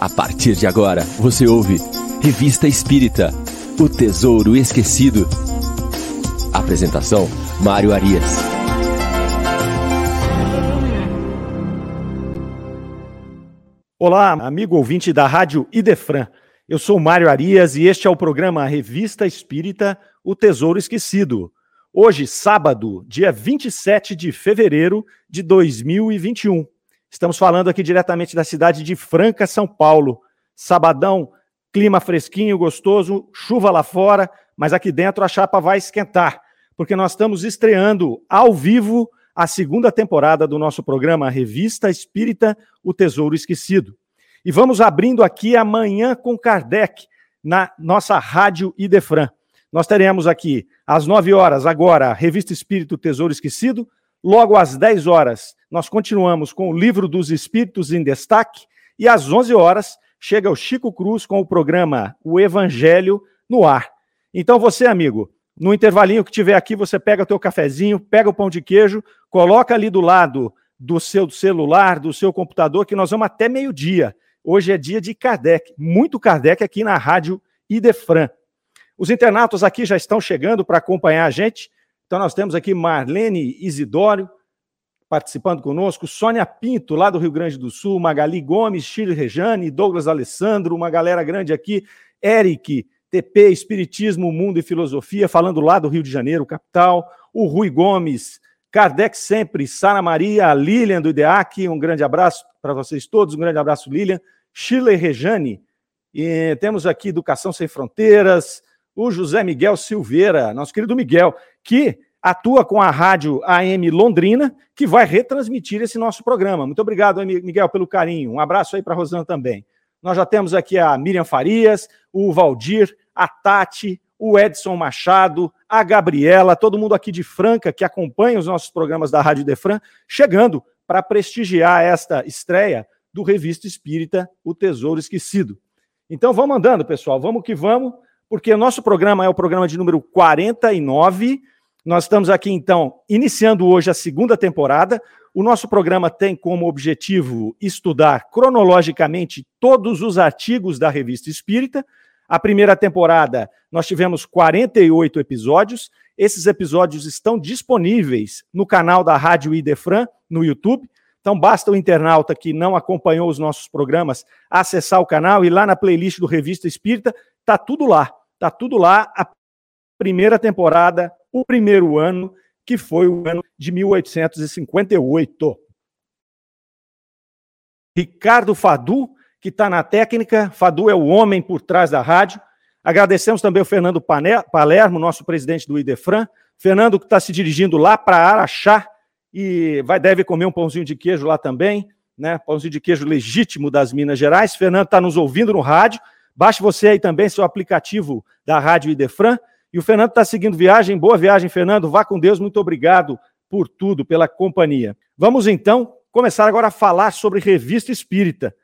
A partir de agora, você ouve Revista Espírita O Tesouro Esquecido. Apresentação: Mário Arias. Olá, amigo ouvinte da Rádio Idefran. Eu sou Mário Arias e este é o programa Revista Espírita O Tesouro Esquecido. Hoje, sábado, dia 27 de fevereiro de 2021. Estamos falando aqui diretamente da cidade de Franca, São Paulo. Sabadão, clima fresquinho, gostoso, chuva lá fora, mas aqui dentro a chapa vai esquentar, porque nós estamos estreando ao vivo a segunda temporada do nosso programa Revista Espírita O Tesouro Esquecido. E vamos abrindo aqui amanhã com Kardec, na nossa Rádio Idefran. Nós teremos aqui às 9 horas, agora, Revista Espírito Tesouro Esquecido. Logo às 10 horas, nós continuamos com o Livro dos Espíritos em Destaque. E às 11 horas, chega o Chico Cruz com o programa O Evangelho no Ar. Então, você, amigo, no intervalinho que tiver aqui, você pega o teu cafezinho, pega o pão de queijo, coloca ali do lado do seu celular, do seu computador, que nós vamos até meio-dia. Hoje é dia de Kardec, muito Kardec aqui na Rádio Idefran. Os internautas aqui já estão chegando para acompanhar a gente. Então, nós temos aqui Marlene Isidório participando conosco, Sônia Pinto, lá do Rio Grande do Sul, Magali Gomes, Chile Rejane, Douglas Alessandro, uma galera grande aqui, Eric, TP, Espiritismo, Mundo e Filosofia, falando lá do Rio de Janeiro, capital, o Rui Gomes, Kardec sempre, Sara Maria, Lilian do IDEAC, um grande abraço para vocês todos, um grande abraço, Lilian, Chile Rejane, e temos aqui Educação Sem Fronteiras, o José Miguel Silveira, nosso querido Miguel, que atua com a rádio AM Londrina, que vai retransmitir esse nosso programa. Muito obrigado, Miguel, pelo carinho. Um abraço aí para Rosana também. Nós já temos aqui a Miriam Farias, o Valdir, a Tati, o Edson Machado, a Gabriela, todo mundo aqui de Franca que acompanha os nossos programas da Rádio Defran, chegando para prestigiar esta estreia do Revista Espírita O Tesouro Esquecido. Então vamos andando, pessoal, vamos que vamos porque o nosso programa é o programa de número 49. Nós estamos aqui, então, iniciando hoje a segunda temporada. O nosso programa tem como objetivo estudar cronologicamente todos os artigos da Revista Espírita. A primeira temporada nós tivemos 48 episódios. Esses episódios estão disponíveis no canal da Rádio Idefran, no YouTube. Então basta o internauta que não acompanhou os nossos programas acessar o canal e lá na playlist do Revista Espírita, tá tudo lá. Tá tudo lá, a primeira temporada, o primeiro ano, que foi o ano de 1858. Ricardo Fadu, que está na técnica, Fadu é o homem por trás da rádio. Agradecemos também o Fernando Palermo, nosso presidente do Idefran. Fernando que está se dirigindo lá para Araxá e vai deve comer um pãozinho de queijo lá também, né? Pãozinho de queijo legítimo das Minas Gerais. Fernando está nos ouvindo no rádio. Baixe você aí também seu aplicativo da Rádio Idefran. E o Fernando está seguindo viagem. Boa viagem, Fernando. Vá com Deus. Muito obrigado por tudo, pela companhia. Vamos então começar agora a falar sobre revista espírita.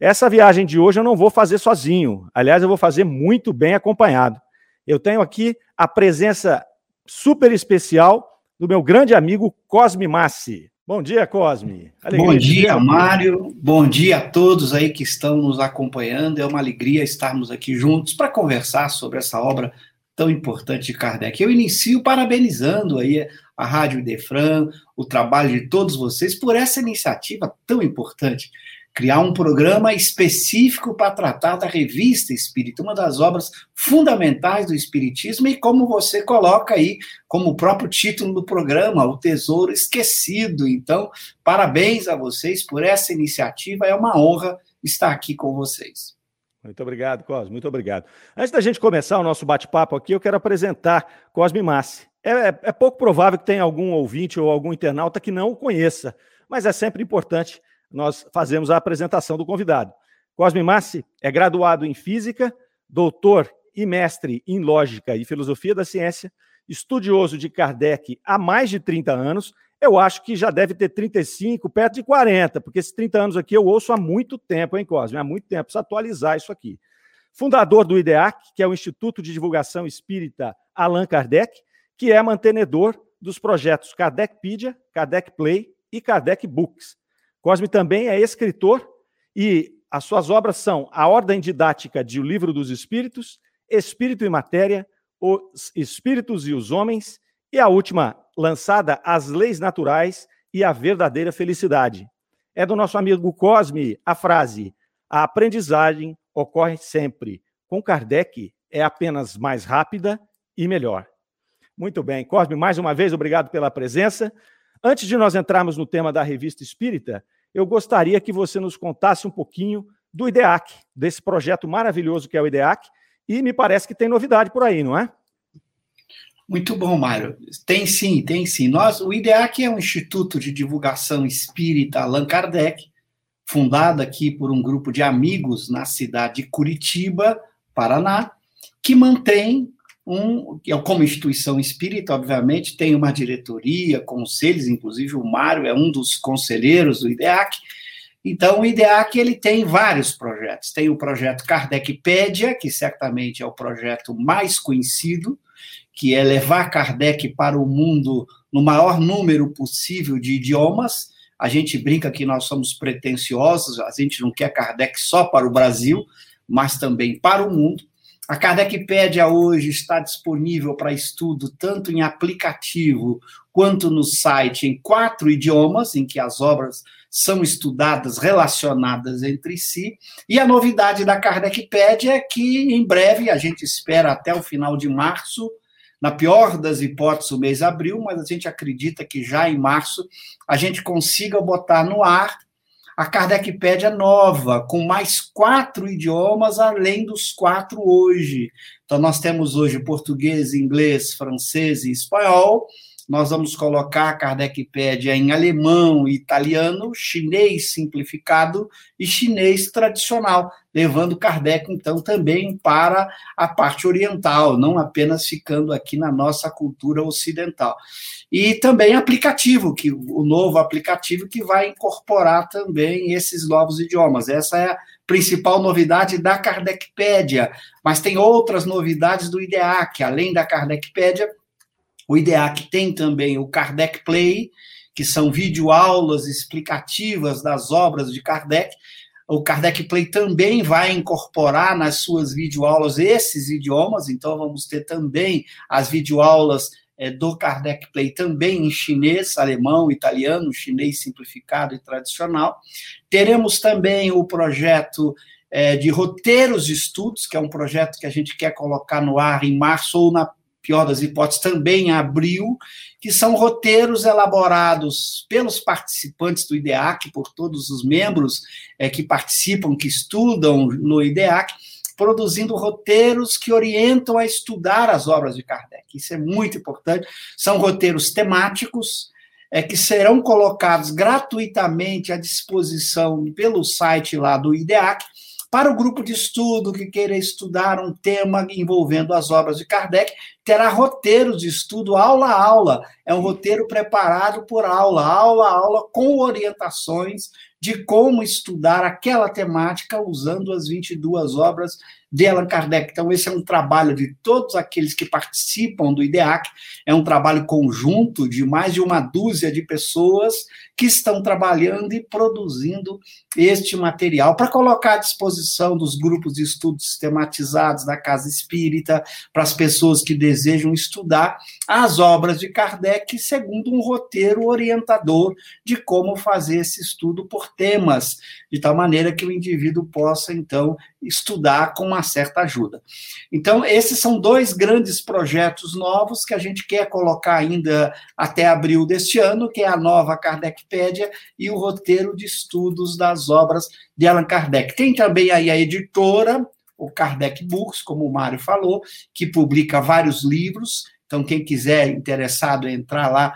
Essa viagem de hoje eu não vou fazer sozinho. Aliás, eu vou fazer muito bem acompanhado. Eu tenho aqui a presença super especial do meu grande amigo Cosme Massi. Bom dia, Cosme. Alegria Bom dia, Mário. Bom dia a todos aí que estão nos acompanhando. É uma alegria estarmos aqui juntos para conversar sobre essa obra tão importante de Kardec. Eu inicio parabenizando aí a Rádio Defran, o trabalho de todos vocês por essa iniciativa tão importante criar um programa específico para tratar da revista Espírita, uma das obras fundamentais do Espiritismo, e como você coloca aí, como o próprio título do programa, O Tesouro Esquecido. Então, parabéns a vocês por essa iniciativa, é uma honra estar aqui com vocês. Muito obrigado, Cosme, muito obrigado. Antes da gente começar o nosso bate-papo aqui, eu quero apresentar Cosme Massi. É, é, é pouco provável que tenha algum ouvinte ou algum internauta que não o conheça, mas é sempre importante nós fazemos a apresentação do convidado. Cosme Massi é graduado em Física, doutor e mestre em Lógica e Filosofia da Ciência, estudioso de Kardec há mais de 30 anos. Eu acho que já deve ter 35, perto de 40, porque esses 30 anos aqui eu ouço há muito tempo, hein, Cosme? Há muito tempo, precisa atualizar isso aqui. Fundador do IDEAC, que é o Instituto de Divulgação Espírita Allan Kardec, que é mantenedor dos projetos Kardecpedia, Kardec Play e Kardec Books. Cosme também é escritor e As suas obras são A Ordem Didática de O Livro dos Espíritos, Espírito e Matéria, Os Espíritos e os Homens, e a última, lançada As Leis Naturais e a Verdadeira Felicidade. É do nosso amigo Cosme a frase: A aprendizagem ocorre sempre. Com Kardec, é apenas mais rápida e melhor. Muito bem. Cosme, mais uma vez, obrigado pela presença. Antes de nós entrarmos no tema da revista Espírita, eu gostaria que você nos contasse um pouquinho do IDEAC, desse projeto maravilhoso que é o IDEAC, e me parece que tem novidade por aí, não é? Muito bom, Mário. Tem sim, tem sim. Nós, o IDEAC é um instituto de divulgação espírita Allan Kardec, fundado aqui por um grupo de amigos na cidade de Curitiba, Paraná, que mantém um, é como instituição espírita, obviamente, tem uma diretoria, conselhos, inclusive o Mário é um dos conselheiros do IDEAC. Então, o IDEAC ele tem vários projetos. Tem o projeto Kardecpédia, que certamente é o projeto mais conhecido, que é levar Kardec para o mundo no maior número possível de idiomas. A gente brinca que nós somos pretensiosos, a gente não quer Kardec só para o Brasil, mas também para o mundo. A Kardecpédia hoje está disponível para estudo tanto em aplicativo quanto no site em quatro idiomas, em que as obras são estudadas relacionadas entre si. E a novidade da Kardecpédia é que, em breve, a gente espera até o final de março, na pior das hipóteses, o mês de abril, mas a gente acredita que já em março a gente consiga botar no ar a Kardecpédia nova, com mais quatro idiomas, além dos quatro hoje. Então, nós temos hoje português, inglês, francês e espanhol. Nós vamos colocar Kardecpédia em alemão, italiano, chinês simplificado e chinês tradicional, levando Kardec, então, também para a parte oriental, não apenas ficando aqui na nossa cultura ocidental e também aplicativo, que o novo aplicativo que vai incorporar também esses novos idiomas. Essa é a principal novidade da Kardecpédia, mas tem outras novidades do IDEAC, além da Kardecpédia, o IDEAC tem também o Kardec Play, que são videoaulas explicativas das obras de Kardec. O Kardec Play também vai incorporar nas suas videoaulas esses idiomas, então vamos ter também as videoaulas é, do Kardec Play também em chinês, alemão, italiano, chinês simplificado e tradicional. Teremos também o projeto é, de roteiros de estudos, que é um projeto que a gente quer colocar no ar em março ou na pior das hipóteses, também em abril, que são roteiros elaborados pelos participantes do IDEAC, por todos os membros é, que participam, que estudam no IDEAC, produzindo roteiros que orientam a estudar as obras de Kardec. Isso é muito importante. São roteiros temáticos é, que serão colocados gratuitamente à disposição pelo site lá do IDEAC para o grupo de estudo que queira estudar um tema envolvendo as obras de Kardec, terá roteiros de estudo aula a aula. É um roteiro preparado por aula, aula a aula, com orientações de como estudar aquela temática usando as 22 obras de Allan Kardec. Então, esse é um trabalho de todos aqueles que participam do IDEAC, é um trabalho conjunto de mais de uma dúzia de pessoas que estão trabalhando e produzindo este material para colocar à disposição dos grupos de estudos sistematizados da Casa Espírita, para as pessoas que desejam estudar as obras de Kardec, segundo um roteiro orientador de como fazer esse estudo por temas, de tal maneira que o indivíduo possa, então, estudar com uma certa ajuda. Então, esses são dois grandes projetos novos que a gente quer colocar ainda até abril deste ano, que é a nova Kardecpédia e o roteiro de estudos das obras de Allan Kardec. Tem também aí a editora, o Kardec Books, como o Mário falou, que publica vários livros. Então, quem quiser interessado entrar lá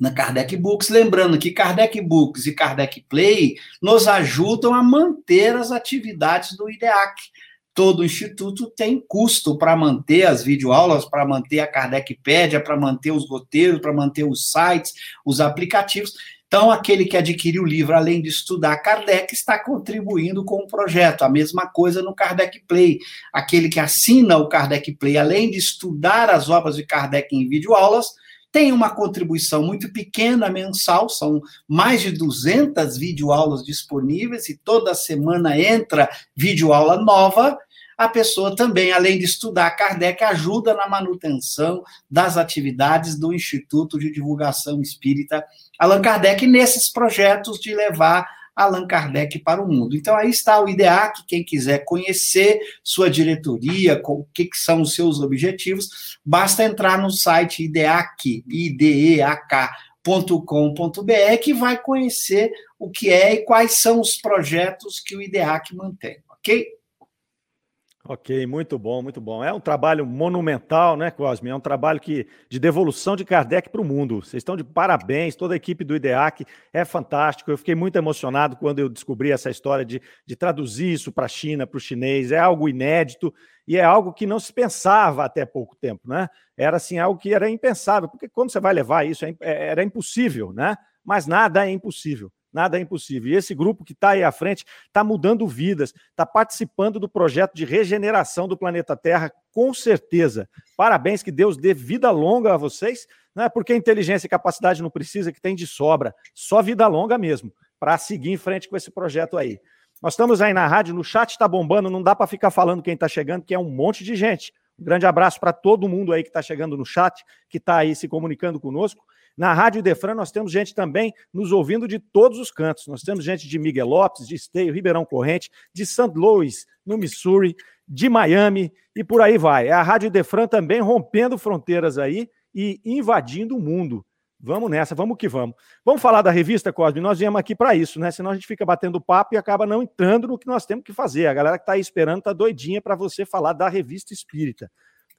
na Kardec Books. Lembrando que Kardec Books e Kardec Play nos ajudam a manter as atividades do IDEAC. Todo instituto tem custo para manter as videoaulas, para manter a Kardecpédia, para manter os roteiros, para manter os sites, os aplicativos. Então, aquele que adquiriu o livro, além de estudar Kardec, está contribuindo com o projeto. A mesma coisa no Kardec Play. Aquele que assina o Kardec Play, além de estudar as obras de Kardec em videoaulas, tem uma contribuição muito pequena mensal, são mais de 200 videoaulas disponíveis e toda semana entra videoaula nova. A pessoa também, além de estudar Kardec, ajuda na manutenção das atividades do Instituto de Divulgação Espírita Allan Kardec nesses projetos de levar Allan Kardec para o mundo. Então, aí está o IDEAC, quem quiser conhecer sua diretoria, o que, que são os seus objetivos, basta entrar no site IDEAC, ideak.com.br, que vai conhecer o que é e quais são os projetos que o IDEAC mantém, ok? Ok, muito bom, muito bom. É um trabalho monumental, né, Cosme? É um trabalho que, de devolução de Kardec para o mundo. Vocês estão de parabéns, toda a equipe do IDEAC é fantástico. Eu fiquei muito emocionado quando eu descobri essa história de, de traduzir isso para a China, para o chinês. É algo inédito e é algo que não se pensava até pouco tempo, né? Era assim, algo que era impensável, porque quando você vai levar isso, é é, era impossível, né? Mas nada é impossível. Nada é impossível. E esse grupo que está aí à frente está mudando vidas, está participando do projeto de regeneração do planeta Terra, com certeza. Parabéns, que Deus dê vida longa a vocês, não é porque inteligência e capacidade não precisa, que tem de sobra. Só vida longa mesmo, para seguir em frente com esse projeto aí. Nós estamos aí na rádio, no chat está bombando, não dá para ficar falando quem está chegando, que é um monte de gente. Um grande abraço para todo mundo aí que está chegando no chat, que está aí se comunicando conosco. Na Rádio Defran, nós temos gente também nos ouvindo de todos os cantos. Nós temos gente de Miguel Lopes, de Esteio, Ribeirão Corrente, de St. Louis, no Missouri, de Miami e por aí vai. É a Rádio Defran também rompendo fronteiras aí e invadindo o mundo. Vamos nessa, vamos que vamos. Vamos falar da revista, Cosme? Nós viemos aqui para isso, né? Senão a gente fica batendo papo e acaba não entrando no que nós temos que fazer. A galera que está aí esperando está doidinha para você falar da revista espírita.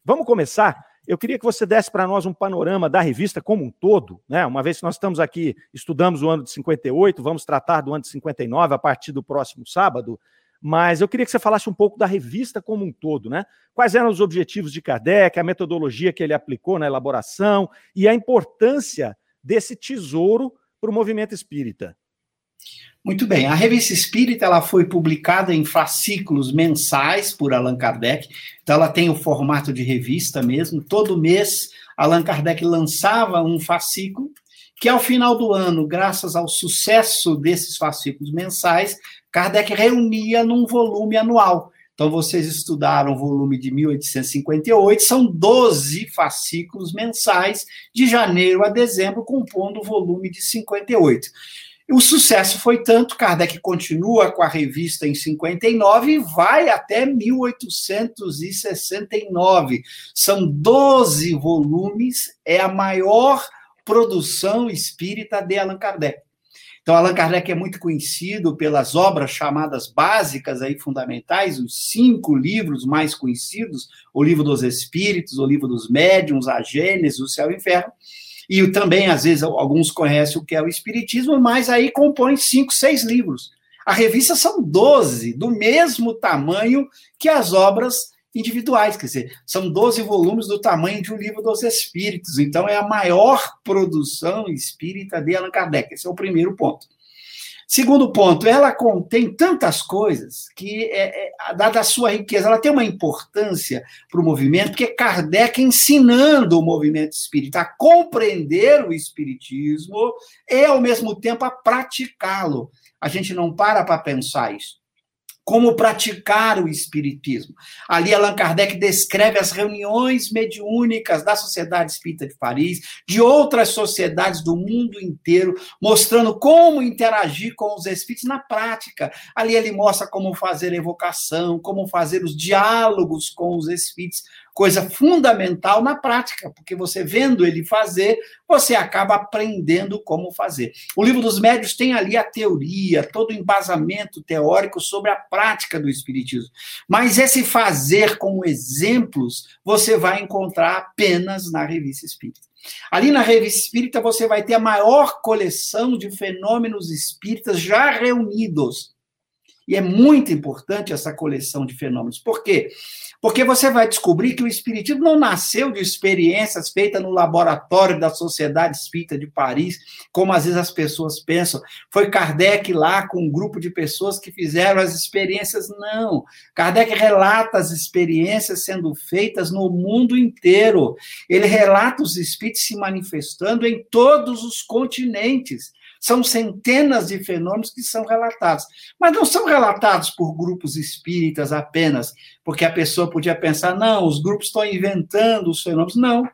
Vamos começar eu queria que você desse para nós um panorama da revista como um todo, né? Uma vez que nós estamos aqui, estudamos o ano de 58, vamos tratar do ano de 59 a partir do próximo sábado, mas eu queria que você falasse um pouco da revista como um todo, né? Quais eram os objetivos de Kardec, a metodologia que ele aplicou na elaboração e a importância desse tesouro para o movimento espírita. Muito bem, a Revista Espírita ela foi publicada em fascículos mensais por Allan Kardec, então ela tem o formato de revista mesmo. Todo mês Allan Kardec lançava um fascículo que ao final do ano, graças ao sucesso desses fascículos mensais, Kardec reunia num volume anual. Então, vocês estudaram o volume de 1858, são 12 fascículos mensais, de janeiro a dezembro, compondo o volume de 58. O sucesso foi tanto, Kardec continua com a revista em 59 e vai até 1869. São 12 volumes, é a maior produção espírita de Allan Kardec. Então, Allan Kardec é muito conhecido pelas obras chamadas básicas aí fundamentais, os cinco livros mais conhecidos, o Livro dos Espíritos, o Livro dos Médiuns, a Gênesis, o Céu e o Inferno. E também, às vezes, alguns conhecem o que é o Espiritismo, mas aí compõe cinco, seis livros. A revista são 12, do mesmo tamanho que as obras individuais, quer dizer, são 12 volumes do tamanho de um livro dos Espíritos. Então, é a maior produção espírita de Allan Kardec. Esse é o primeiro ponto. Segundo ponto, ela contém tantas coisas que, é, é, dada a sua riqueza, ela tem uma importância para o movimento, porque Kardec ensinando o movimento espírita a compreender o espiritismo e, ao mesmo tempo, a praticá-lo. A gente não para para pensar isso como praticar o espiritismo. Ali Allan Kardec descreve as reuniões mediúnicas da Sociedade Espírita de Paris, de outras sociedades do mundo inteiro, mostrando como interagir com os espíritos na prática. Ali ele mostra como fazer evocação, como fazer os diálogos com os espíritos, coisa fundamental na prática, porque você vendo ele fazer, você acaba aprendendo como fazer. O livro dos médios tem ali a teoria, todo o embasamento teórico sobre a prática do espiritismo. Mas esse fazer com exemplos, você vai encontrar apenas na revista espírita. Ali na Revista Espírita você vai ter a maior coleção de fenômenos espíritas já reunidos. E é muito importante essa coleção de fenômenos. Por quê? Porque você vai descobrir que o Espiritismo não nasceu de experiências feitas no laboratório da Sociedade Espírita de Paris, como às vezes as pessoas pensam. Foi Kardec lá com um grupo de pessoas que fizeram as experiências. Não. Kardec relata as experiências sendo feitas no mundo inteiro. Ele relata os espíritos se manifestando em todos os continentes. São centenas de fenômenos que são relatados. Mas não são relatados por grupos espíritas apenas, porque a pessoa podia pensar, não, os grupos estão inventando os fenômenos. Não.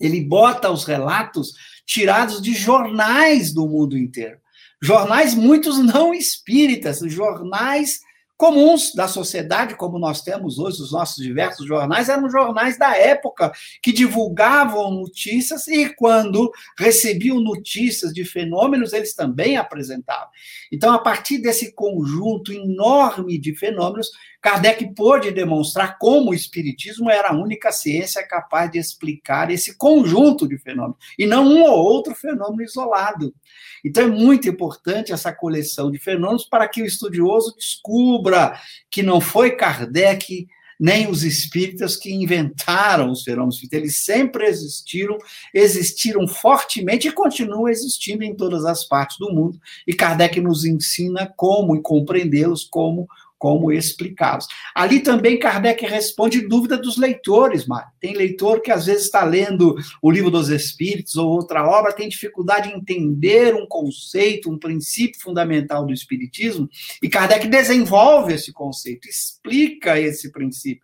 Ele bota os relatos tirados de jornais do mundo inteiro. Jornais, muitos não espíritas, jornais comuns da sociedade, como nós temos hoje, os nossos diversos jornais, eram jornais da época que divulgavam notícias e, quando recebiam notícias de fenômenos, eles também apresentavam. Então, a partir desse conjunto enorme de fenômenos, Kardec pôde demonstrar como o Espiritismo era a única ciência capaz de explicar esse conjunto de fenômenos, e não um ou outro fenômeno isolado. Então é muito importante essa coleção de fenômenos para que o estudioso descubra que não foi Kardec nem os espíritas que inventaram os fenômenos eles sempre existiram, existiram fortemente e continuam existindo em todas as partes do mundo. E Kardec nos ensina como compreendê-los, como como explicá-los. Ali também Kardec responde dúvida dos leitores, Mário. Tem leitor que às vezes está lendo o Livro dos Espíritos ou outra obra, tem dificuldade em entender um conceito, um princípio fundamental do Espiritismo, e Kardec desenvolve esse conceito, explica esse princípio.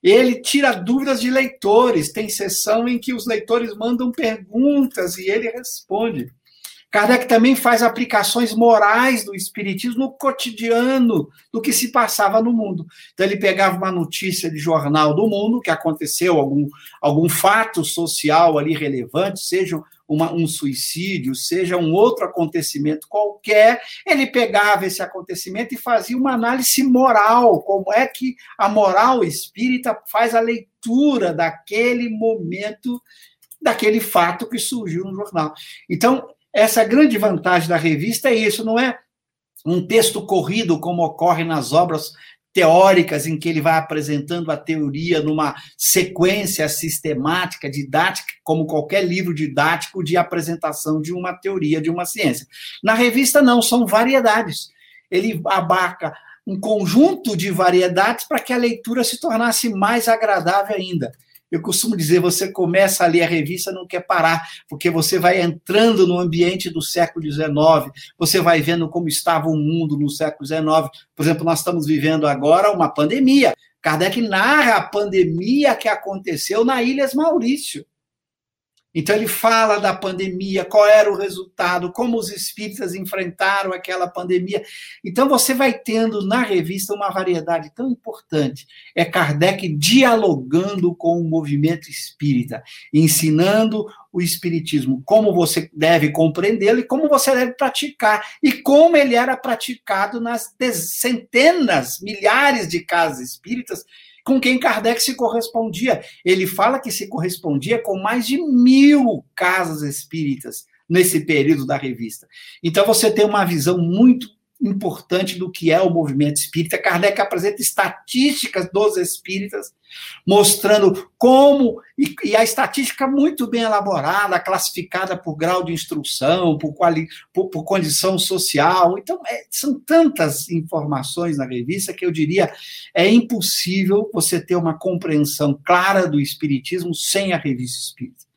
Ele tira dúvidas de leitores, tem sessão em que os leitores mandam perguntas e ele responde. Kardec também faz aplicações morais do espiritismo no cotidiano do que se passava no mundo. Então ele pegava uma notícia de jornal do mundo que aconteceu algum, algum fato social ali relevante, seja uma, um suicídio, seja um outro acontecimento qualquer, ele pegava esse acontecimento e fazia uma análise moral, como é que a moral espírita faz a leitura daquele momento, daquele fato que surgiu no jornal. Então, essa grande vantagem da revista é isso, não é um texto corrido como ocorre nas obras teóricas em que ele vai apresentando a teoria numa sequência sistemática, didática, como qualquer livro didático de apresentação de uma teoria de uma ciência. Na revista não, são variedades. Ele abarca um conjunto de variedades para que a leitura se tornasse mais agradável ainda. Eu costumo dizer, você começa a ler a revista, não quer parar, porque você vai entrando no ambiente do século XIX, você vai vendo como estava o mundo no século XIX. Por exemplo, nós estamos vivendo agora uma pandemia. Kardec narra a pandemia que aconteceu na Ilhas Maurício. Então ele fala da pandemia, qual era o resultado, como os espíritas enfrentaram aquela pandemia. Então você vai tendo na revista uma variedade tão importante. É Kardec dialogando com o movimento espírita, ensinando o espiritismo, como você deve compreendê-lo e como você deve praticar, e como ele era praticado nas centenas, milhares de casas espíritas com quem Kardec se correspondia. Ele fala que se correspondia com mais de mil casas espíritas nesse período da revista. Então você tem uma visão muito importante do que é o movimento espírita. Kardec apresenta estatísticas dos espíritas, mostrando como, e, e, a estatística muito bem elaborada, classificada por grau de instrução, por, quali, por, por condição social. Então, é, são tantas informações na revista que eu diria é impossível você ter uma compreensão clara do espiritismo sem a revista espírita.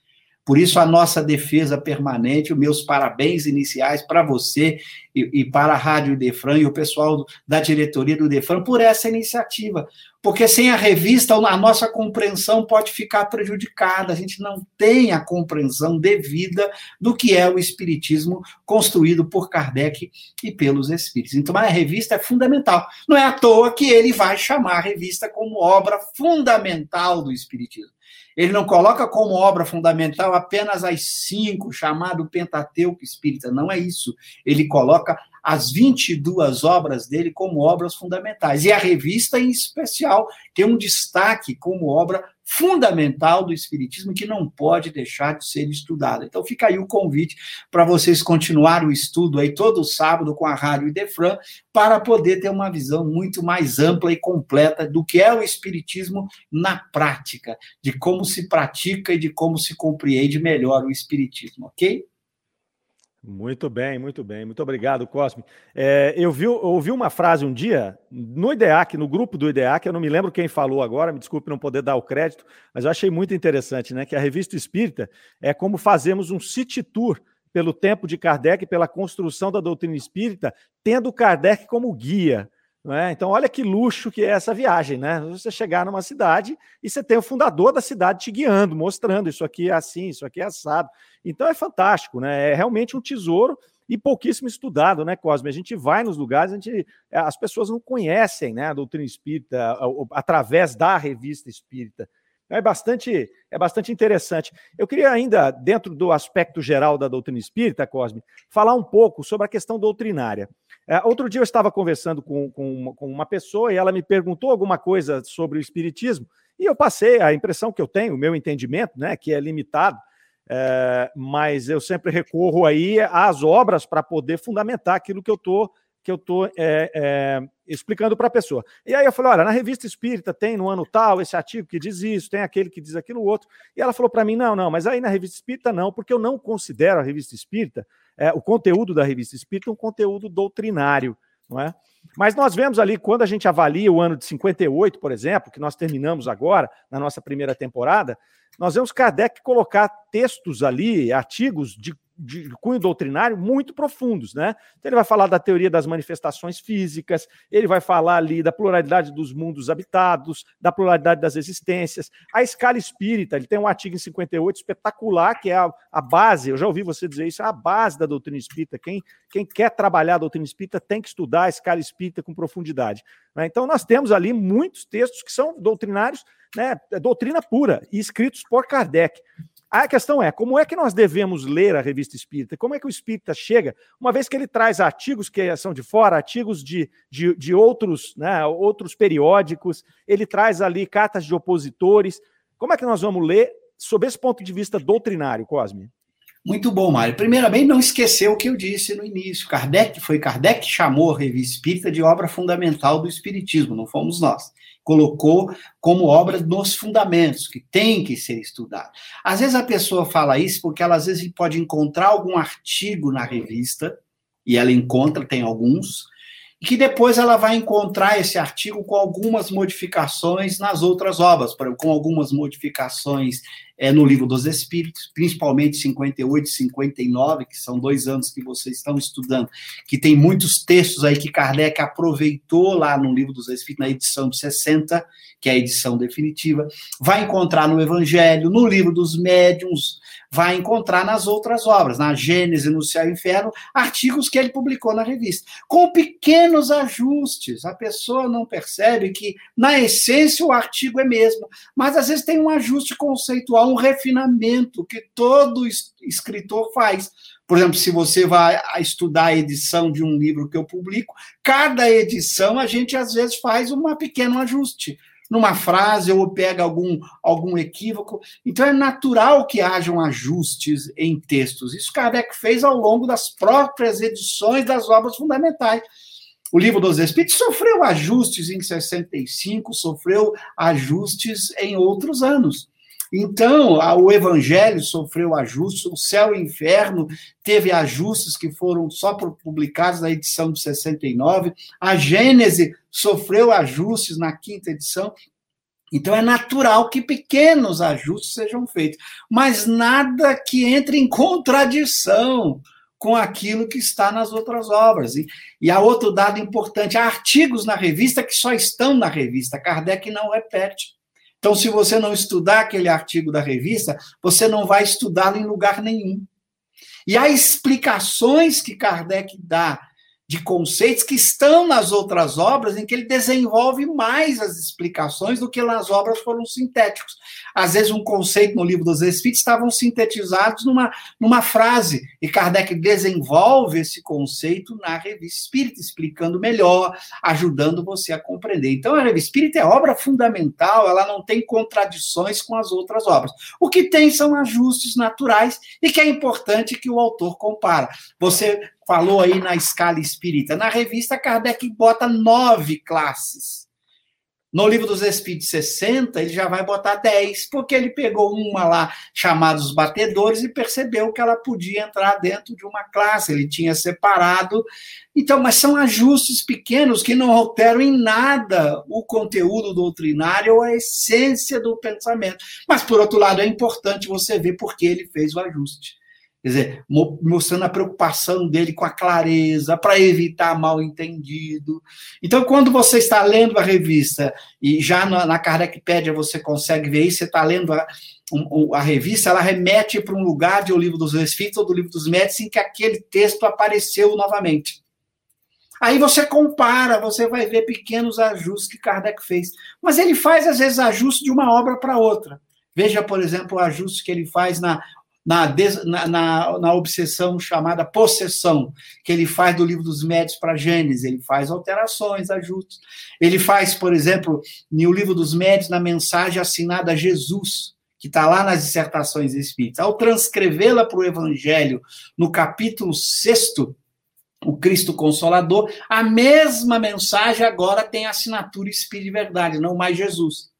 Por isso, a nossa defesa permanente, os meus parabéns iniciais para você e, e, para a Rádio Defran e o pessoal da diretoria do Defran por essa iniciativa. Porque sem a revista, a nossa compreensão pode ficar prejudicada. A gente não tem a compreensão devida do que é o Espiritismo construído por Kardec e pelos Espíritos. Então, a revista é fundamental. Não é à toa que ele vai chamar a revista como obra fundamental do Espiritismo. Ele não coloca como obra fundamental apenas as cinco, chamado Pentateuco Espírita. Não é isso. Ele coloca as 22 obras dele como obras fundamentais. E a revista, em especial, tem um destaque como obra fundamental do Espiritismo que não pode deixar de ser estudada. Então fica aí o convite para vocês continuar o estudo aí todo sábado com a Rádio Idefran para poder ter uma visão muito mais ampla e completa do que é o Espiritismo na prática, de como se pratica e de como se compreende melhor o Espiritismo, ok? Muito bem, muito bem. Muito obrigado, Cosme. É, eu, vi, eu ouvi uma frase um dia no IDEAC, no grupo do IDEAC, eu não me lembro quem falou agora, me desculpe não poder dar o crédito, mas eu achei muito interessante, né? Que a revista Espírita é como fazemos um city tour pelo tempo de Kardec, pela construção da doutrina espírita, tendo Kardec como guia. É? Então, olha que luxo que é essa viagem, né? Você chegar numa cidade e você tem o fundador da cidade te guiando, mostrando isso aqui é assim, isso aqui é assado. Então é fantástico, né? É realmente um tesouro e pouquíssimo estudado, né, Cosme? A gente vai nos lugares, a gente, as pessoas não conhecem né, a doutrina espírita através da revista espírita. É bastante, é bastante interessante. Eu queria ainda, dentro do aspecto geral da doutrina espírita, Cosme, falar um pouco sobre a questão doutrinária. É, outro dia eu estava conversando com, com, uma, com uma pessoa e ela me perguntou alguma coisa sobre o espiritismo e eu passei a impressão que eu tenho, o meu entendimento, né, que é limitado, é, mas eu sempre recorro aí às obras para poder fundamentar aquilo que eu estou que eu estou é, é, explicando para a pessoa. E aí eu falei, olha, na revista Espírita tem no ano tal esse artigo que diz isso, tem aquele que diz aquilo outro. E ela falou para mim, não, não, mas aí na revista Espírita não, porque eu não considero a revista Espírita, é, o conteúdo da revista Espírita um conteúdo doutrinário, não é? Mas nós vemos ali, quando a gente avalia o ano de 58, por exemplo, que nós terminamos agora, na nossa primeira temporada, nós vemos Kardec colocar textos ali, artigos de de cunho doutrinário muito profundos, né? Então ele vai falar da teoria das manifestações físicas, ele vai falar ali da pluralidade dos mundos habitados, da pluralidade das existências, a escala espírita, ele tem um artigo em 58 espetacular, que é a, a base, eu já ouvi você dizer isso, é a base da doutrina espírita. Quem, quem quer trabalhar a doutrina espírita tem que estudar a escala espírita com profundidade. Né? Então nós temos ali muitos textos que são doutrinários, né? É doutrina pura, e escritos por Kardec. A questão é, como é que nós devemos ler a revista espírita? Como é que o espírita chega, uma vez que ele traz artigos que são de fora, artigos de, de, de outros, né, outros periódicos, ele traz ali cartas de opositores. Como é que nós vamos ler sob esse ponto de vista doutrinário, Cosme? Muito bom, Mário. Primeiramente, não esqueceu o que eu disse no início. Kardec foi Kardec que chamou a revista espírita de obra fundamental do espiritismo, não fomos nós colocou como obra nos fundamentos, que tem que ser estudado. Às vezes a pessoa fala isso porque ela às vezes pode encontrar algum artigo na revista, e ela encontra, tem alguns, e que depois ela vai encontrar esse artigo com algumas modificações nas outras obras, com algumas modificações é, no Livro dos Espíritos, principalmente 58 e 59, que são dois anos que vocês estão estudando, que tem muitos textos aí que Kardec aproveitou lá no Livro dos Espíritos, na edição de 60, que é a edição definitiva, vai encontrar no Evangelho, no Livro dos Médiuns, vai encontrar nas outras obras, na Gênese, no Céu e Inferno, artigos que ele publicou na revista, com pequenos ajustes. A pessoa não percebe que, na essência, o artigo é mesmo, mas às vezes tem um ajuste conceitual, um refinamento que todo escritor faz. Por exemplo, se você vai estudar a edição de um livro que eu publico, cada edição a gente às vezes faz um pequeno ajuste numa frase ou pega algum, algum equívoco. Então é natural que hajam ajustes em textos. Isso Kardec fez ao longo das próprias edições das obras fundamentais. O livro dos Espíritos sofreu ajustes em 65, sofreu ajustes em outros anos. Então, o Evangelho sofreu ajustes, o Céu e o Inferno teve ajustes que foram só publicados na edição de 69, a Gênese sofreu ajustes na quinta edição. Então, é natural que pequenos ajustes sejam feitos, mas nada que entre em contradição com aquilo que está nas outras obras. E, e há outro dado importante: há artigos na revista que só estão na revista. Kardec não repete. Então, se você não estudar aquele artigo da revista, você não vai estudá-lo em lugar nenhum. E há explicações que Kardec dá de conceitos que estão nas outras obras, em que ele desenvolve mais as explicações do que nas obras foram sintéticos. Às vezes, um conceito no livro dos Espíritos estavam sintetizados numa, numa frase, e Kardec desenvolve esse conceito na revista Espírita, explicando melhor, ajudando você a compreender. Então, a revista Espírita é obra fundamental, ela não tem contradições com as outras obras. O que tem são ajustes naturais e que é importante que o autor compara. Você falou aí na escala espírita. Na revista, Kardec bota nove classes. No livro dos Espíritos 60, ele já vai botar 10, porque ele pegou uma lá chamada os batedores e percebeu que ela podia entrar dentro de uma classe, ele tinha separado. Então, mas são ajustes pequenos que não alteram em nada o conteúdo doutrinário ou a essência do pensamento. Mas, por outro lado, é importante você ver por que ele fez o ajuste. Quer dizer, mostrando a preocupação dele com a clareza, para evitar mal entendido. Então, quando você está lendo a revista, e já na, na Kardecpédia você consegue ver isso, você está lendo a, um, a revista, ela remete para um lugar de O Livro dos Espíritos ou do Livro dos Médicos em que aquele texto apareceu novamente. Aí você compara, você vai ver pequenos ajustes que Kardec fez. Mas ele faz, às vezes, ajustes de uma obra para outra. Veja, por exemplo, o ajuste que ele faz na na, na, na, obsessão chamada possessão, que ele faz do livro dos médios para Gênesis, ele faz alterações, ajustes. Ele faz, por exemplo, no livro dos médios, na mensagem assinada a Jesus, que está lá nas dissertações espíritas. Ao transcrevê-la para o Evangelho, no capítulo 6, o Cristo Consolador, a mesma mensagem agora tem assinatura Espírito de Verdade, não mais Jesus.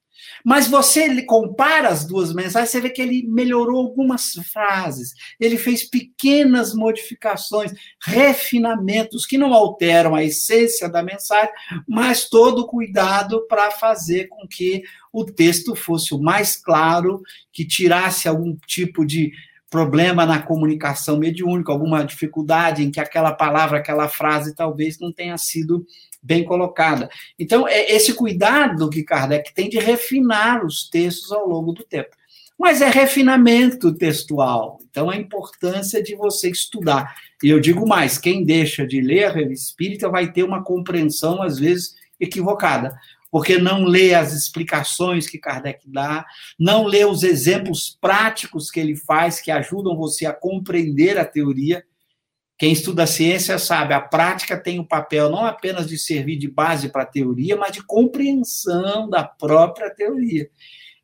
Mas você ele compara as duas mensagens, você vê que ele melhorou algumas frases, ele fez pequenas modificações, refinamentos que não alteram a essência da mensagem, mas todo cuidado para fazer com que o texto fosse o mais claro, que tirasse algum tipo de problema na comunicação mediúnica, alguma dificuldade em que aquela palavra, aquela frase talvez não tenha sido bem colocada. Então, é esse cuidado que Kardec tem de refinar os textos ao longo do tempo. Mas é refinamento textual. Então, a importância de você estudar. E eu digo mais: quem deixa de ler a revista espírita vai ter uma compreensão, às vezes, equivocada porque não lê as explicações que Kardec dá, não lê os exemplos práticos que ele faz que ajudam você a compreender a teoria. Quem estuda ciência sabe, a prática tem o papel não apenas de servir de base para a teoria, mas de compreensão da própria teoria.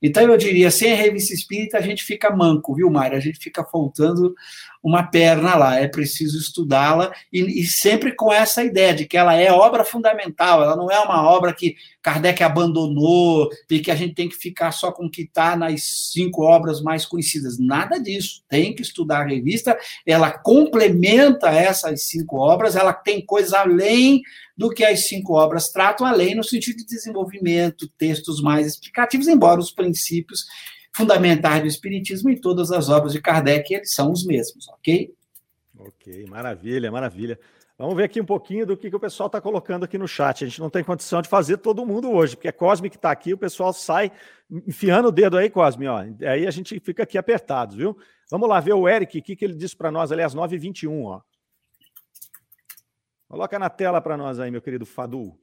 Então, eu diria, sem a revista espírita, a gente fica manco, viu, Mário? A gente fica faltando uma perna lá. É preciso estudá-la e, e, sempre com essa ideia de que ela é obra fundamental, ela não é uma obra que Kardec abandonou e que a gente tem que ficar só com o que está nas cinco obras mais conhecidas. Nada disso. Tem que estudar a revista, ela complementa essas cinco obras, ela tem coisas além do que as cinco obras tratam, além no sentido de desenvolvimento, textos mais explicativos, embora os princípios fundamentais do Espiritismo em todas as obras de Kardec eles são os mesmos, ok? Ok, maravilha, maravilha. Vamos ver aqui um pouquinho do que, que o pessoal está colocando aqui no chat. A gente não tem condição de fazer todo mundo hoje, porque é Cosme que está aqui, o pessoal sai enfiando o dedo aí, Cosme, ó. Aí a gente fica aqui apertados, viu? Vamos lá ver o Eric, o que, que ele disse para nós ali às 9h21, ó. Coloca na tela para nós aí, meu querido Fadu.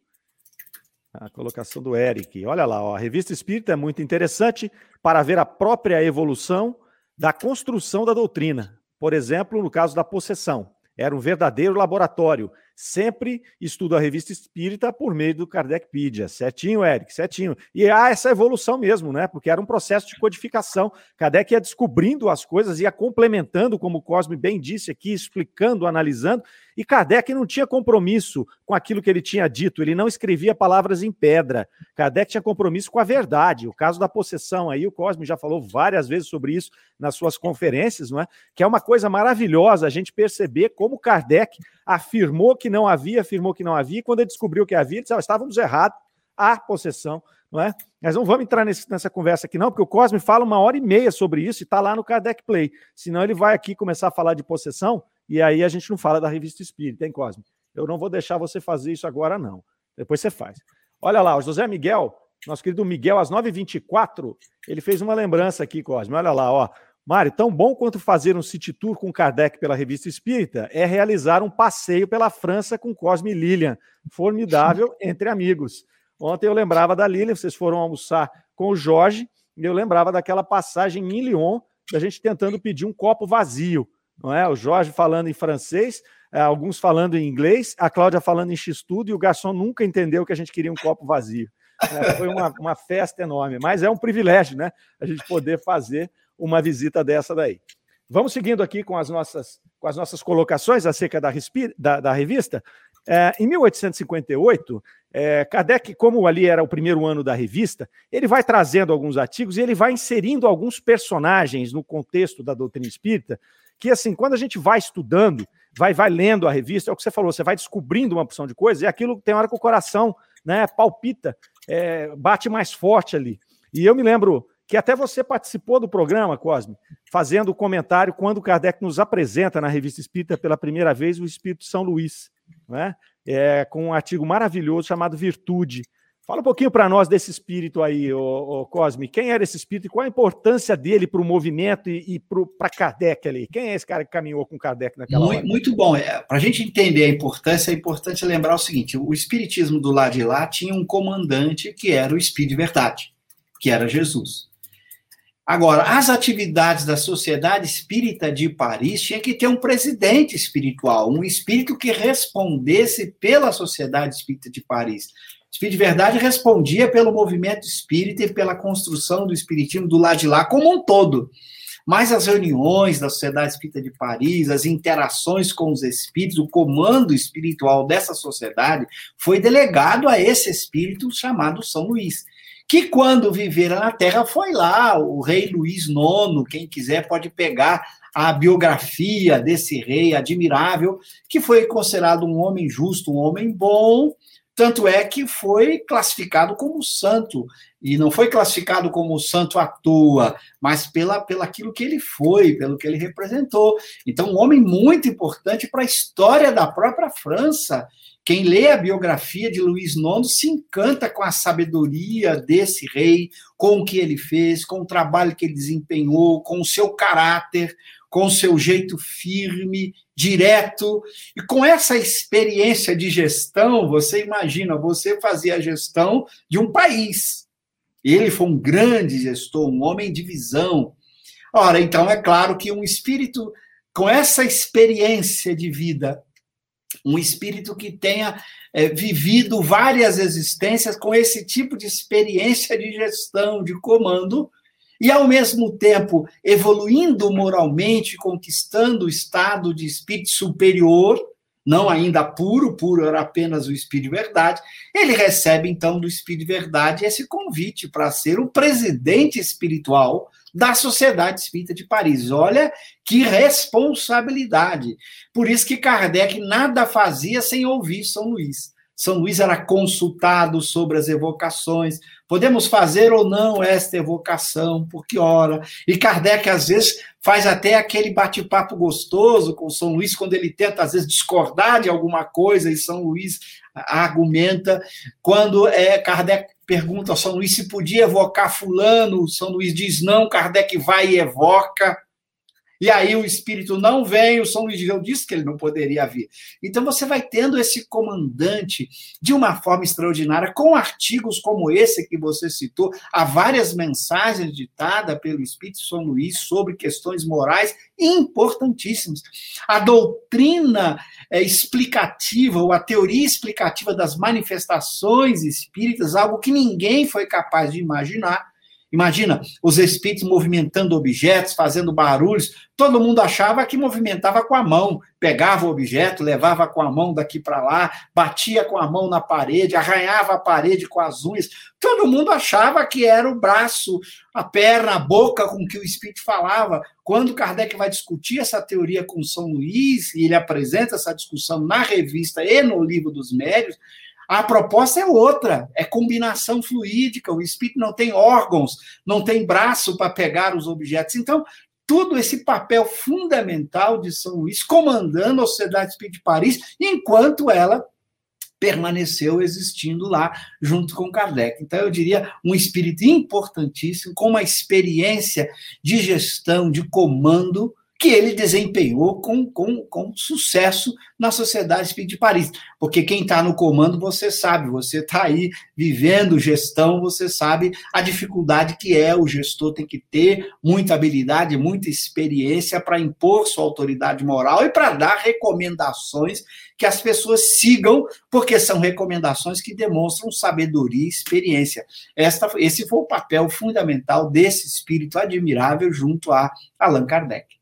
A colocação do Eric. Olha lá, ó, a revista Espírita é muito interessante para ver a própria evolução da construção da doutrina. Por exemplo, no caso da possessão. Era um verdadeiro laboratório. Sempre estudo a revista espírita por meio do Kardecpedia. Certinho, Eric, certinho. E há essa evolução mesmo, né? Porque era um processo de codificação. Kardec ia descobrindo as coisas, ia complementando, como o Cosme bem disse aqui, explicando, analisando, e Kardec não tinha compromisso com aquilo que ele tinha dito, ele não escrevia palavras em pedra. Kardec tinha compromisso com a verdade. O caso da possessão aí, o Cosme já falou várias vezes sobre isso nas suas conferências, não é? Que é uma coisa maravilhosa a gente perceber como Kardec afirmou que não havia, afirmou que não havia, e quando ele descobriu que havia, ele disse: ah, estávamos errados, há possessão, não é? Mas não vamos entrar nesse, nessa conversa aqui, não, porque o Cosme fala uma hora e meia sobre isso e está lá no Kardec Play. Senão ele vai aqui começar a falar de possessão e aí a gente não fala da revista Espírita, hein, Cosme? Eu não vou deixar você fazer isso agora, não. Depois você faz. Olha lá, o José Miguel, nosso querido Miguel, às 9h24, ele fez uma lembrança aqui, Cosme. Olha lá, ó. Mário, tão bom quanto fazer um city tour com Kardec pela Revista Espírita é realizar um passeio pela França com Cosme e Lilian. Formidável entre amigos. Ontem eu lembrava da Lilian, vocês foram almoçar com o Jorge, e eu lembrava daquela passagem em Lyon, da gente tentando pedir um copo vazio, não é? O Jorge falando em francês, é, alguns falando em inglês, a Cláudia falando em X-tudo, e o garçom nunca entendeu que a gente queria um copo vazio. É, foi uma, uma festa enorme, mas é um privilégio, né? A gente poder fazer uma visita dessa daí. Vamos seguindo aqui com as nossas, com as nossas colocações acerca da, da, da revista. É, em 1858, é, Kardec, como ali era o primeiro ano da revista, ele vai trazendo alguns artigos e ele vai inserindo alguns personagens no contexto da doutrina espírita, que assim, quando a gente vai estudando, vai, vai lendo a revista, é o que você falou, você vai descobrindo uma opção de coisas, e aquilo tem hora que o coração né, palpita, é, bate mais forte ali. E eu me lembro que até você participou do programa, Cosme, fazendo o comentário quando Kardec nos apresenta na Revista Espírita pela primeira vez o Espírito São Luís, né? É, com um artigo maravilhoso chamado Virtude. Fala um pouquinho para nós desse espírito aí, ô, ô, Cosme. Quem era esse espírito e qual a importância dele para o movimento e, e para Kardec ali? Quem é esse cara que caminhou com Kardec naquela muito, hora? Muito bom. É, para a gente entender a importância, é importante lembrar o seguinte: o espiritismo do lado de lá tinha um comandante que era o Espírito de Verdade, que era Jesus. Agora, as atividades da Sociedade Espírita de Paris tinha que ter um presidente espiritual, um espírito que respondesse pela Sociedade Espírita de Paris. Espírito de Verdade respondia pelo movimento espírita e pela construção do espiritismo do lado de lá como um todo. Mas as reuniões da Sociedade Espírita de Paris, as interações com os espíritos, o comando espiritual dessa sociedade foi delegado a esse espírito chamado São Luís que quando vivera na Terra foi lá, o rei Luís IX, quem quiser pode pegar a biografia desse rei admirável, que foi considerado um homem justo, um homem bom, tanto é que foi classificado como santo, e não foi classificado como santo à toa, mas pela, pelo aquilo que ele foi, pelo que ele representou. Então, um homem muito importante para a história da própria França, quem lê a biografia de Luís IX se encanta com a sabedoria desse rei, com o que ele fez, com o trabalho que ele desempenhou, com o seu caráter, com seu jeito firme, direto. E com essa experiência de gestão, você imagina, você fazia a gestão de um país. Ele foi um grande gestor, um homem de visão. Ora, então é claro que um espírito com essa experiência de vida um espírito que tenha é, vivido várias existências com esse tipo de experiência de gestão, de comando, e ao mesmo tempo evoluindo moralmente, conquistando o estado de espírito superior, não ainda puro, puro era apenas o Espírito de Verdade, ele recebe então do Espírito de Verdade esse convite para ser o presidente espiritual da Sociedade Espírita de Paris. Olha que responsabilidade. Por isso que Kardec nada fazia sem ouvir São Luís. São Luís era consultado sobre as evocações. Podemos fazer ou não esta evocação, por que hora? E Kardec, às vezes, faz até aquele bate-papo gostoso com São Luís, quando ele tenta, às vezes, discordar de alguma coisa, e São Luís argumenta. Quando é, Kardec pergunta a São Luís se podia evocar Fulano, São Luís diz não, Kardec vai e evoca. E aí o espírito não vem, o São Luís de Deus disse que ele não poderia vir. Então você vai tendo esse comandante de uma forma extraordinária, com artigos como esse que você citou, há várias mensagens ditadas pelo Espírito São Luís sobre questões morais importantíssimas. A doutrina é, explicativa, ou a teoria explicativa das manifestações espíritas, algo que ninguém foi capaz de imaginar Imagina os espíritos movimentando objetos, fazendo barulhos. Todo mundo achava que movimentava com a mão, pegava o objeto, levava com a mão daqui para lá, batia com a mão na parede, arranhava a parede com as unhas. Todo mundo achava que era o braço, a perna, a boca com que o espírito falava. Quando Kardec vai discutir essa teoria com São Luís, e ele apresenta essa discussão na revista e no livro dos médios, a proposta é outra, é combinação fluídica. O espírito não tem órgãos, não tem braço para pegar os objetos. Então, tudo esse papel fundamental de São Luís comandando a Sociedade Espírita de Paris, enquanto ela permaneceu existindo lá junto com Kardec. Então, eu diria um espírito importantíssimo, com uma experiência de gestão, de comando, que ele desempenhou com, com, com sucesso na Sociedade de Paris. Porque quem está no comando, você sabe, você está aí vivendo gestão, você sabe a dificuldade que é. O gestor tem que ter muita habilidade, muita experiência para impor sua autoridade moral e para dar recomendações que as pessoas sigam, porque são recomendações que demonstram sabedoria e experiência. Esta, esse foi o papel fundamental desse espírito admirável junto a Allan Kardec.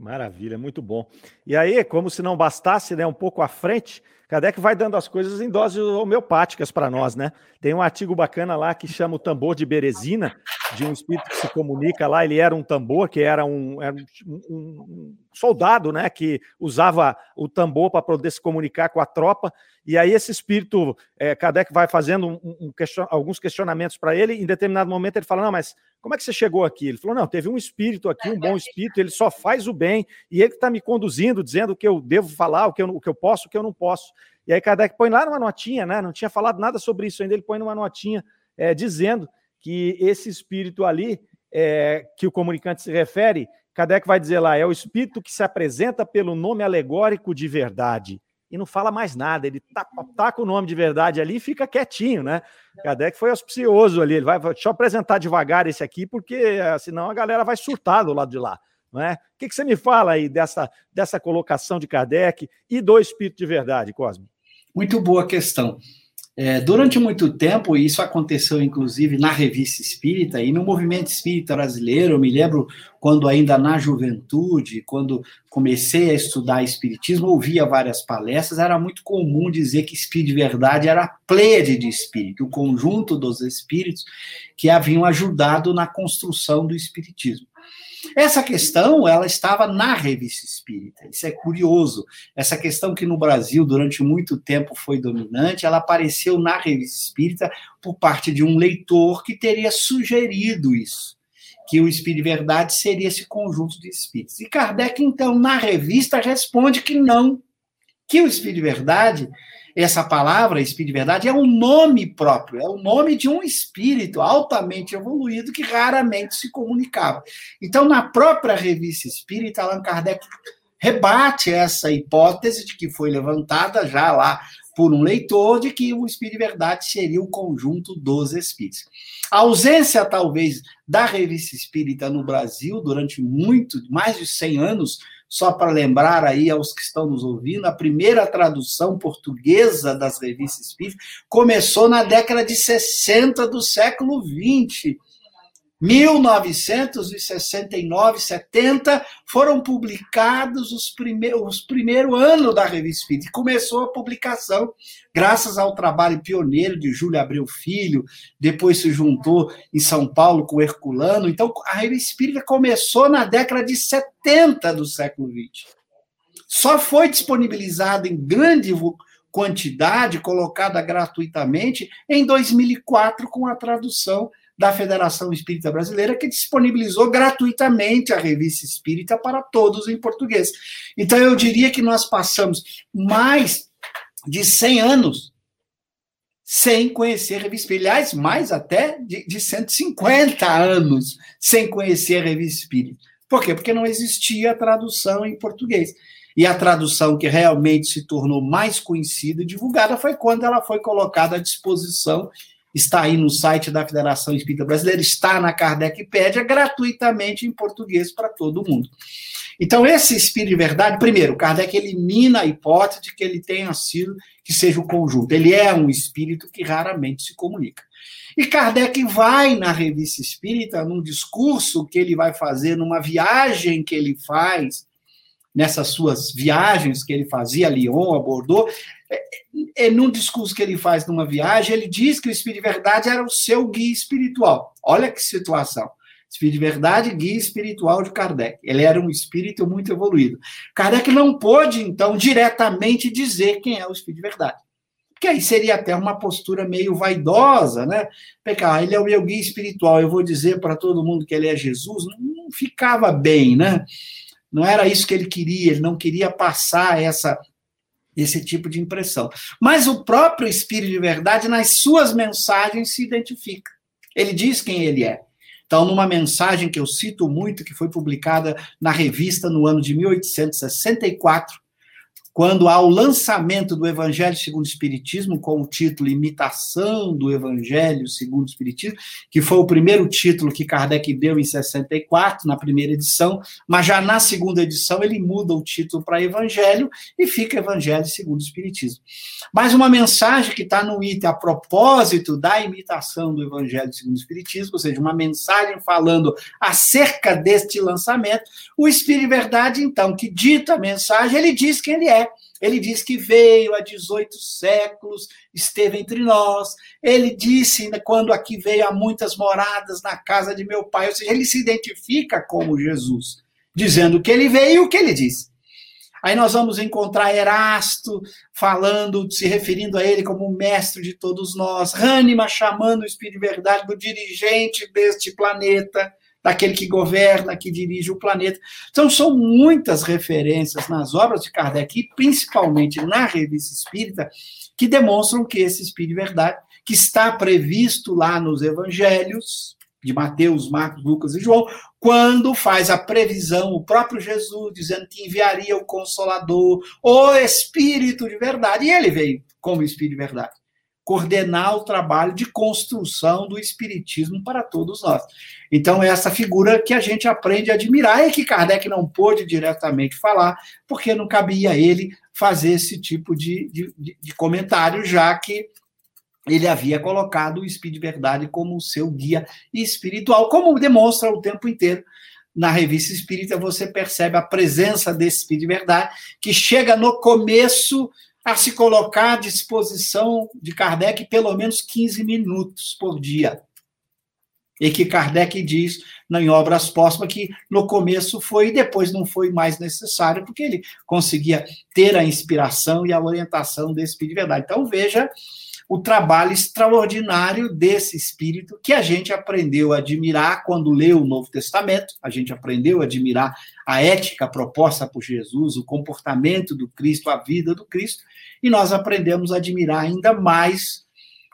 Maravilha, muito bom. E aí, como se não bastasse, né, um pouco à frente, Kardec vai dando as coisas em doses homeopáticas para nós, né? Tem um artigo bacana lá que chama o tambor de Berezina, de um espírito que se comunica lá. Ele era um tambor, que era um, era um, um soldado, né? Que usava o tambor para poder se comunicar com a tropa. E aí esse espírito, é, Kardec vai fazendo um, um question, alguns questionamentos para ele. Em determinado momento ele fala: Não, mas como é que você chegou aqui? Ele falou: Não, teve um espírito aqui, um bom espírito, ele só faz o bem e ele está me conduzindo, dizendo o que eu devo falar, o que eu, o que eu posso, o que eu não posso. E aí Kardec põe lá numa notinha, né? Não tinha falado nada sobre isso ainda, ele põe numa notinha é, dizendo que esse espírito ali, é, que o comunicante se refere, Kardec vai dizer lá, é o espírito que se apresenta pelo nome alegórico de verdade. E não fala mais nada, ele tá, com o nome de verdade ali e fica quietinho, né? Kardec foi auspicioso ali, ele vai, deixa eu apresentar devagar esse aqui, porque eh, senão a galera vai surtar do lado de lá. É? O que, que você me fala aí dessa, dessa colocação de Kardec e do espírito de verdade, Cosme? Muito boa questão. É, durante muito tempo, e isso aconteceu inclusive na revista espírita e no movimento espírita brasileiro, eu me lembro quando ainda na juventude, quando comecei a estudar espiritismo, ouvia várias palestras, era muito comum dizer que espírito de verdade era a pleiade de espírito, o conjunto dos espíritos que haviam ajudado na construção do espiritismo. Essa questão, ela estava na revista espírita. Isso é curioso. Essa questão que no Brasil durante muito tempo foi dominante, ela apareceu na revista espírita por parte de um leitor que teria sugerido isso, que o espírito de verdade seria esse conjunto de espíritos. E Kardec então na revista responde que não, que o espírito de verdade essa palavra, espírito de verdade, é um nome próprio, é o nome de um espírito altamente evoluído que raramente se comunicava. Então, na própria revista espírita, Allan Kardec rebate essa hipótese de que foi levantada já lá por um leitor de que o espírito de verdade seria o conjunto dos espíritos. A ausência, talvez, da revista espírita no Brasil durante muito, mais de 100 anos, só para lembrar aí aos que estão nos ouvindo, a primeira tradução portuguesa das revistas espíritas começou na década de 60 do século 20 1969, 70, foram publicados os primeiros, os primeiro ano da Revista Espírita. Começou a publicação, graças ao trabalho pioneiro de Júlio Abreu Filho, depois se juntou em São Paulo com Herculano. Então, a Revista Espírita começou na década de 70 do século XX. Só foi disponibilizada em grande quantidade, colocada gratuitamente, em 2004, com a tradução da Federação Espírita Brasileira, que disponibilizou gratuitamente a revista espírita para todos em português. Então, eu diria que nós passamos mais de 100 anos sem conhecer a revista espírita. Aliás, mais até de, de 150 anos sem conhecer a revista espírita. Por quê? Porque não existia tradução em português. E a tradução que realmente se tornou mais conhecida e divulgada foi quando ela foi colocada à disposição está aí no site da Federação Espírita Brasileira, está na Kardecpédia, gratuitamente em português para todo mundo. Então, esse espírito de verdade, primeiro, Kardec elimina a hipótese de que ele tenha sido, que seja o conjunto. Ele é um espírito que raramente se comunica. E Kardec vai na revista espírita, num discurso que ele vai fazer, numa viagem que ele faz, nessas suas viagens que ele fazia a Lyon, a Bordeaux, é, num discurso que ele faz numa viagem, ele diz que o Espírito de Verdade era o seu guia espiritual. Olha que situação. Espírito de Verdade, guia espiritual de Kardec. Ele era um espírito muito evoluído. Kardec não pôde, então, diretamente dizer quem é o Espírito de Verdade. Porque aí seria até uma postura meio vaidosa, né? Pecar, ah, ele é o meu guia espiritual, eu vou dizer para todo mundo que ele é Jesus, não ficava bem, né? Não era isso que ele queria, ele não queria passar essa esse tipo de impressão. Mas o próprio Espírito de Verdade, nas suas mensagens, se identifica. Ele diz quem ele é. Então, numa mensagem que eu cito muito, que foi publicada na revista no ano de 1864, quando há o lançamento do Evangelho segundo o Espiritismo, com o título Imitação do Evangelho segundo o Espiritismo, que foi o primeiro título que Kardec deu em 64, na primeira edição, mas já na segunda edição ele muda o título para Evangelho e fica Evangelho segundo o Espiritismo. Mas uma mensagem que está no item a propósito da imitação do Evangelho segundo o Espiritismo, ou seja, uma mensagem falando acerca deste lançamento, o Espírito de Verdade, então, que dita a mensagem, ele diz quem ele é. Ele diz que veio há 18 séculos, esteve entre nós. Ele disse, né, quando aqui veio há muitas moradas na casa de meu pai. Ou seja, ele se identifica como Jesus, dizendo que ele veio e o que ele disse. Aí nós vamos encontrar Erasto falando, se referindo a ele como o mestre de todos nós, Hahnemann chamando o Espírito de Verdade do dirigente deste planeta daquele que governa, que dirige o planeta. Então, são muitas referências nas obras de Kardec, e principalmente na Revista Espírita, que demonstram que esse Espírito de Verdade, que está previsto lá nos Evangelhos, de Mateus, Marcos, Lucas e João, quando faz a previsão, o próprio Jesus, dizendo que enviaria o Consolador, o Espírito de Verdade, e ele veio como Espírito de Verdade coordenar o trabalho de construção do espiritismo para todos nós. Então, é essa figura que a gente aprende a admirar e que Kardec não pôde diretamente falar, porque não cabia a ele fazer esse tipo de, de, de comentário, já que ele havia colocado o Espírito de Verdade como seu guia espiritual, como demonstra o tempo inteiro na revista espírita, você percebe a presença desse Espírito de Verdade, que chega no começo a se colocar à disposição de Kardec pelo menos 15 minutos por dia. E que Kardec diz em obras póstumas que no começo foi e depois não foi mais necessário, porque ele conseguia ter a inspiração e a orientação desse espírito de verdade. Então veja o trabalho extraordinário desse espírito que a gente aprendeu a admirar quando leu o Novo Testamento, a gente aprendeu a admirar a ética proposta por Jesus, o comportamento do Cristo, a vida do Cristo, e nós aprendemos a admirar ainda mais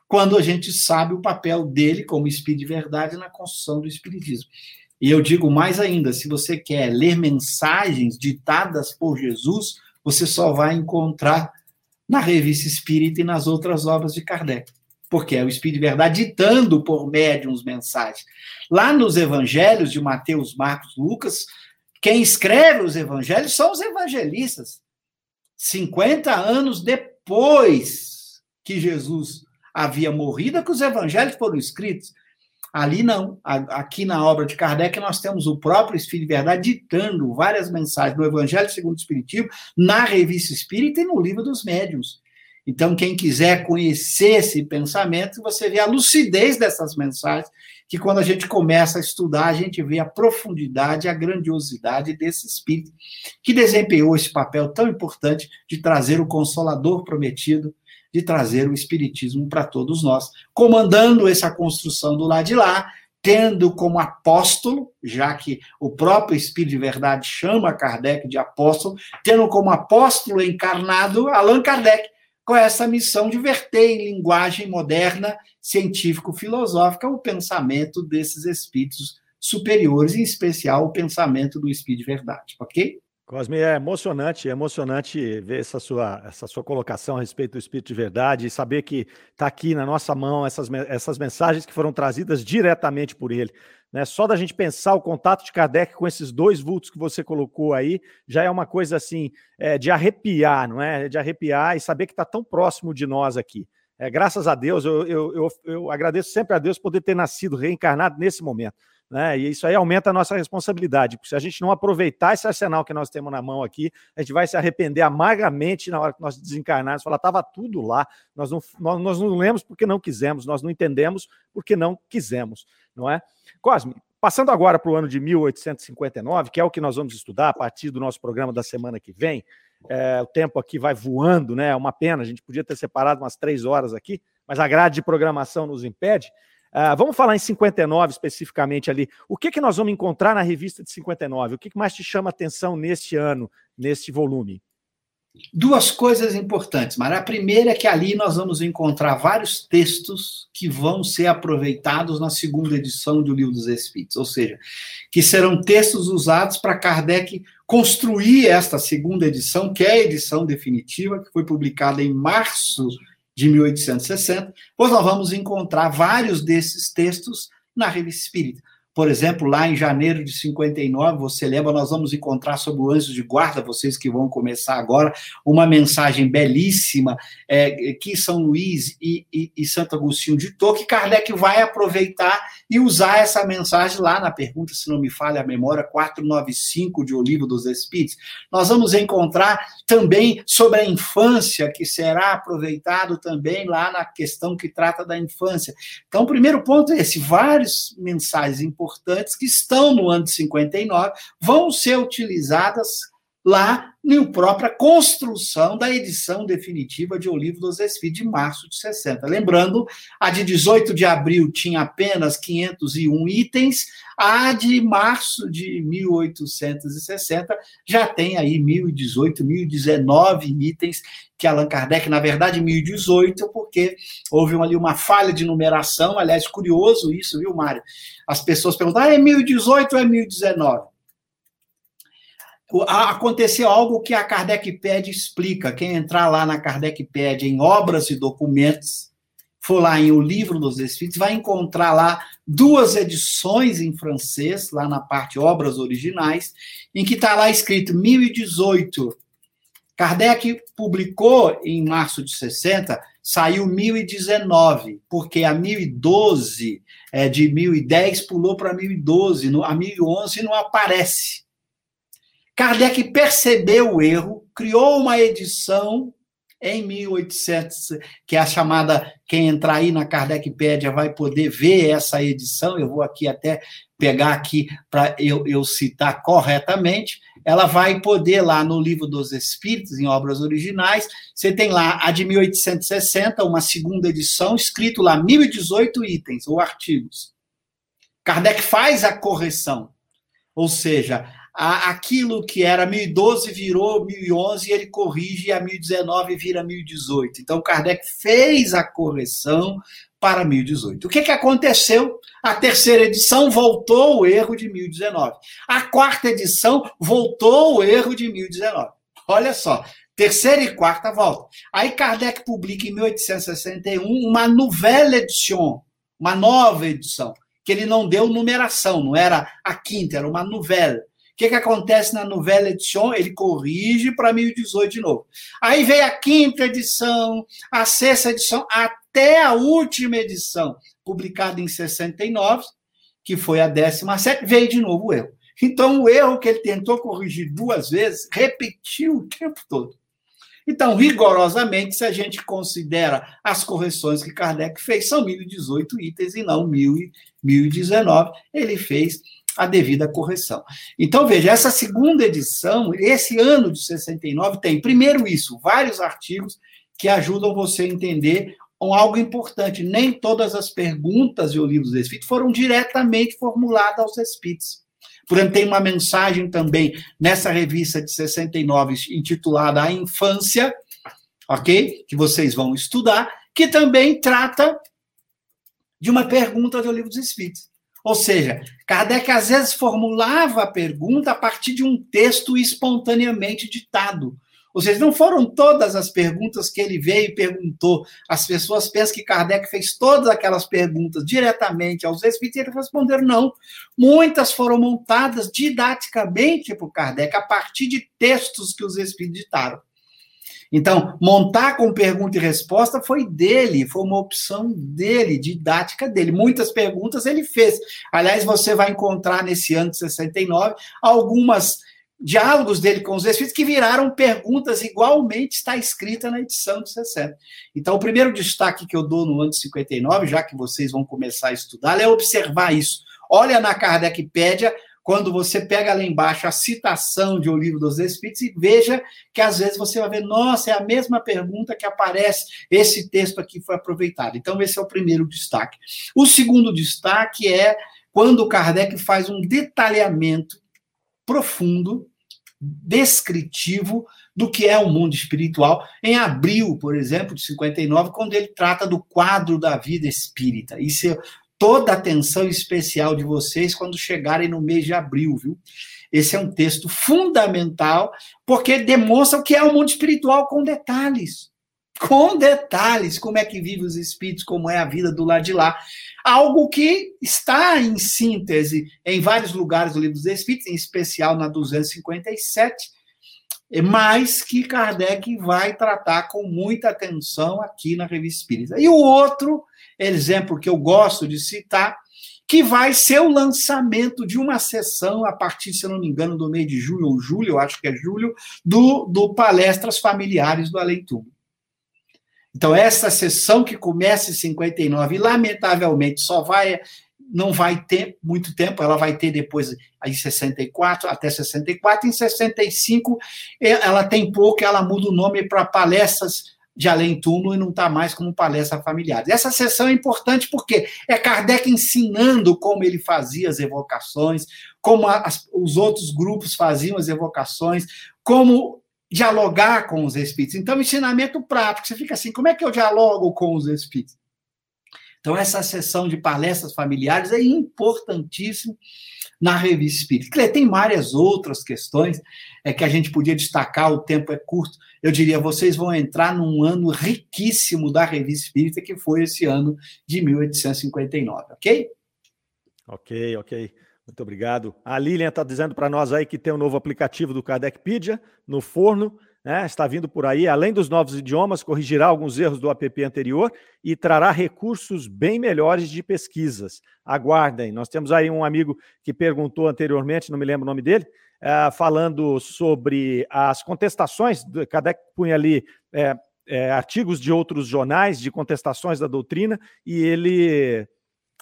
quando a gente sabe o papel dele como espírito de verdade na construção do espiritismo. E eu digo mais ainda, se você quer ler mensagens ditadas por Jesus, você só vai encontrar na Revista Espírita e nas outras obras de Kardec. Porque é o Espírito de Verdade ditando por médiums mensagens. Lá nos evangelhos de Mateus, Marcos, Lucas, quem escreve os evangelhos são os evangelistas. 50 anos depois que Jesus havia morrido, é que os evangelhos foram escritos. Ali não. Aqui na obra de Kardec, nós temos o próprio Espírito de Verdade ditando várias mensagens do Evangelho segundo o Espiritismo na Revista Espírita e no Livro dos Médiuns. Então, quem quiser conhecer esse pensamento, você vê a lucidez dessas mensagens, que quando a gente começa a estudar, a gente vê a profundidade, a grandiosidade desse espírito, que desempenhou esse papel tão importante de trazer o consolador prometido de trazer o Espiritismo para todos nós, comandando essa construção do lado de lá, tendo como apóstolo, já que o próprio Espírito de Verdade chama Kardec de apóstolo, tendo como apóstolo encarnado Allan Kardec, com essa missão de verter em linguagem moderna, científico-filosófica, o pensamento desses espíritos superiores, em especial o pensamento do Espírito de Verdade, ok? Cosme, é emocionante, é emocionante ver essa sua, essa sua colocação a respeito do Espírito de Verdade e saber que está aqui na nossa mão essas, essas mensagens que foram trazidas diretamente por ele. Né? Só da gente pensar o contato de Kardec com esses dois vultos que você colocou aí, já é uma coisa assim, é, de arrepiar, não é? De arrepiar e saber que está tão próximo de nós aqui. É, graças a Deus, eu, eu, eu, eu agradeço sempre a Deus poder ter nascido reencarnado nesse momento. Né? E isso aí aumenta a nossa responsabilidade, porque se a gente não aproveitar esse arsenal que nós temos na mão aqui, a gente vai se arrepender amargamente na hora que nós desencarnarmos, falar, estava tudo lá, nós não, nós, nós não lemos porque não quisemos, nós não entendemos porque não quisemos, não é? Cosme, passando agora para o ano de 1859, que é o que nós vamos estudar a partir do nosso programa da semana que vem, é, o tempo aqui vai voando, né? É uma pena, a gente podia ter separado umas três horas aqui, mas a grade de programação nos impede. Uh, vamos falar em 59 especificamente ali. O que, que nós vamos encontrar na revista de 59? O que, que mais te chama atenção neste ano, neste volume? duas coisas importantes, mas a primeira é que ali nós vamos encontrar vários textos que vão ser aproveitados na segunda edição do Livro dos Espíritos, ou seja, que serão textos usados para Kardec construir esta segunda edição, que é a edição definitiva, que foi publicada em março de 1860, pois nós vamos encontrar vários desses textos na Revista Espírita. Por exemplo, lá em janeiro de 59, você lembra, nós vamos encontrar sobre o anjo de guarda, vocês que vão começar agora, uma mensagem belíssima é, que São Luís e, e, e Santo Agostinho ditou, que Kardec vai aproveitar e usar essa mensagem lá na pergunta, se não me falha a memória, 495 de O Livro dos Espíritos. Nós vamos encontrar também sobre a infância, que será aproveitado também lá na questão que trata da infância. Então, o primeiro ponto é esse: várias mensagens importantes importantes que estão no ano de 59 vão ser utilizadas lá na própria construção da edição definitiva de O Livro dos Espíritos de março de 60. Lembrando, a de 18 de abril tinha apenas 501 itens, a de março de 1860 já tem aí 1018, 1019 itens que Allan Kardec, na verdade, 1018, porque houve ali uma falha de numeração, aliás, curioso isso, viu, Mário? As pessoas perguntam, ah, é 1018 ou é 1019? Aconteceu algo que a Kardecpédia explica. Quem entrar lá na Kardecpédia em obras e documentos, for lá em O Livro dos Espíritos, vai encontrar lá duas edições em francês, lá na parte obras originais, em que está lá escrito 1018. Kardec publicou em março de 60, saiu 1019, porque a 1012 é, de 1010 pulou para 1012, a 1011 não aparece. Kardec percebeu o erro, criou uma edição em 1800, que é a chamada, quem entrar aí na Kardecpédia vai poder ver essa edição, eu vou aqui até pegar aqui para eu, eu citar corretamente, ela vai poder lá no Livro dos Espíritos, em obras originais, você tem lá a de 1860, uma segunda edição, escrito lá 1018 itens ou artigos. Kardec faz a correção, ou seja, aquilo que era 1012 virou 1011 e ele corrige a 1019 vira 1018. Então, Kardec fez a correção para 1018. O que, que aconteceu? A terceira edição voltou o erro de 1019. A quarta edição voltou o erro de 1019. Olha só, terceira e quarta volta. Aí Kardec publica em 1861 uma nouvelle edition, uma nova edição, que ele não deu numeração, não era a quinta, era uma nouvelle que, que acontece na novela edição? Ele corrige para 1018 de novo. Aí vem a quinta edição, a sexta edição, até a última edição, publicada em 69, que foi a 17, veio de novo o erro. Então, o erro que ele tentou corrigir duas vezes, repetiu o tempo todo. Então, rigorosamente, se a gente considera as correções que Kardec fez, são 1018 itens e não 1019. Ele fez a devida correção. Então, veja, essa segunda edição, esse ano de 69, tem, primeiro, isso, vários artigos que ajudam você a entender um, algo importante. Nem todas as perguntas e o livro dos Espíritos foram diretamente formuladas aos Espíritos. Por exemplo, tem uma mensagem também nessa revista de 69, intitulada A Infância, ok? Que vocês vão estudar, que também trata de uma pergunta do livro dos Espíritos. Ou seja, Kardec às vezes formulava a pergunta a partir de um texto espontaneamente ditado. Ou seja, não foram todas as perguntas que ele veio e perguntou. As pessoas pensam que Kardec fez todas aquelas perguntas diretamente aos espíritos e eles responderam não. Muitas foram montadas didaticamente por Kardec a partir de textos que os espíritos ditaram. Então, montar com pergunta e resposta foi dele, foi uma opção dele, didática dele. Muitas perguntas ele fez. Aliás, você vai encontrar nesse ano de 69 algumas diálogos dele com os espíritos que viraram perguntas igualmente está escrita na edição de 60. Então, o primeiro destaque que eu dou no ano de 59, já que vocês vão começar a estudar, é observar isso. Olha na Kardecpédia quando você pega lá embaixo a citação de O Livro dos Espíritos e veja que às vezes você vai ver, nossa, é a mesma pergunta que aparece, esse texto aqui foi aproveitado. Então, esse é o primeiro destaque. O segundo destaque é quando Kardec faz um detalhamento profundo descritivo do que é o mundo espiritual, em abril, por exemplo, de 59, quando ele trata do quadro da vida espírita. Isso é toda a atenção especial de vocês quando chegarem no mês de abril, viu? Esse é um texto fundamental, porque demonstra o que é o mundo espiritual com detalhes. Com detalhes, como é que vivem os espíritos, como é a vida do lado de lá. Algo que está em síntese em vários lugares do livro dos Espíritos, em especial na 257, mas que Kardec vai tratar com muita atenção aqui na Revista Espírita. E o outro exemplo que eu gosto de citar que vai ser o lançamento de uma sessão a partir, se não me engano, do mês de julho ou julho, eu acho que é julho, do, do Palestras Familiares do Além Túmulo. Então, essa sessão que começa em 59 e, lamentavelmente, só vai não vai ter muito tempo, ela vai ter depois em 64, até 64, em 65 ela tem pouco, ela muda o nome para palestras de além túmulo e não está mais como palestra familiar. Essa sessão é importante porque é Kardec ensinando como ele fazia as evocações, como as, os outros grupos faziam as evocações, como dialogar com os espíritos. Então, ensinamento prático. Você fica assim, como é que eu dialogo com os espíritos? Então, essa sessão de palestras familiares é importantíssimo na revista espírita. Tem várias outras questões é, que a gente podia destacar, o tempo é curto. Eu diria, vocês vão entrar num ano riquíssimo da revista espírita, que foi esse ano de 1859, ok? Ok, ok. Muito obrigado. A Lilian está dizendo para nós aí que tem um novo aplicativo do Kardecpedia no forno né, está vindo por aí, além dos novos idiomas, corrigirá alguns erros do app anterior e trará recursos bem melhores de pesquisas. Aguardem. Nós temos aí um amigo que perguntou anteriormente, não me lembro o nome dele, é, falando sobre as contestações, Kardec punha ali é, é, artigos de outros jornais, de contestações da doutrina, e ele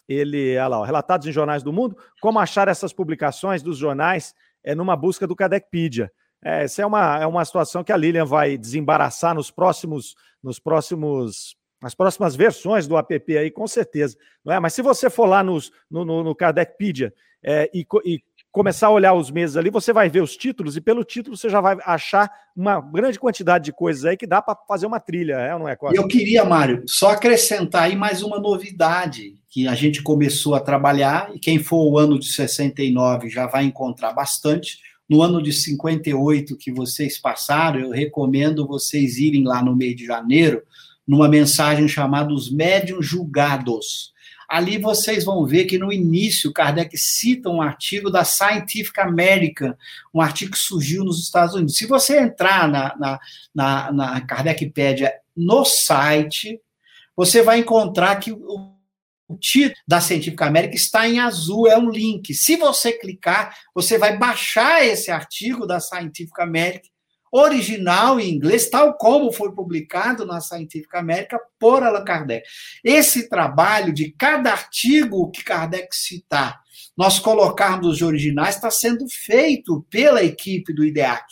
ele, olha lá, relatados em jornais do mundo, como achar essas publicações dos jornais é, numa busca do Kardecpedia. É, essa é uma, é uma situação que a Lilian vai desembaraçar nos próximos, nos próximos, nas próximas versões do app aí, com certeza. Não é? Mas se você for lá nos, no, no, no Kardecpedia é, e, e começar a olhar os meses ali, você vai ver os títulos, e pelo título você já vai achar uma grande quantidade de coisas aí que dá para fazer uma trilha, é não é, Costa? Eu queria, Mário, só acrescentar aí mais uma novidade que a gente começou a trabalhar, e quem for o ano de 69 já vai encontrar bastante no ano de 58 que vocês passaram, eu recomendo vocês irem lá no mês de janeiro, numa mensagem chamada Os Médiuns Julgados. Ali vocês vão ver que no início Kardec cita um artigo da Scientific American, um artigo que surgiu nos Estados Unidos. Se você entrar na, na, na, na Kardecpédia no site, você vai encontrar que o o título da Científica América está em azul, é um link. Se você clicar, você vai baixar esse artigo da Científica América, original em inglês, tal como foi publicado na Científica América por Allan Kardec. Esse trabalho de cada artigo que Kardec citar, nós colocarmos de originais, está sendo feito pela equipe do IDEAC.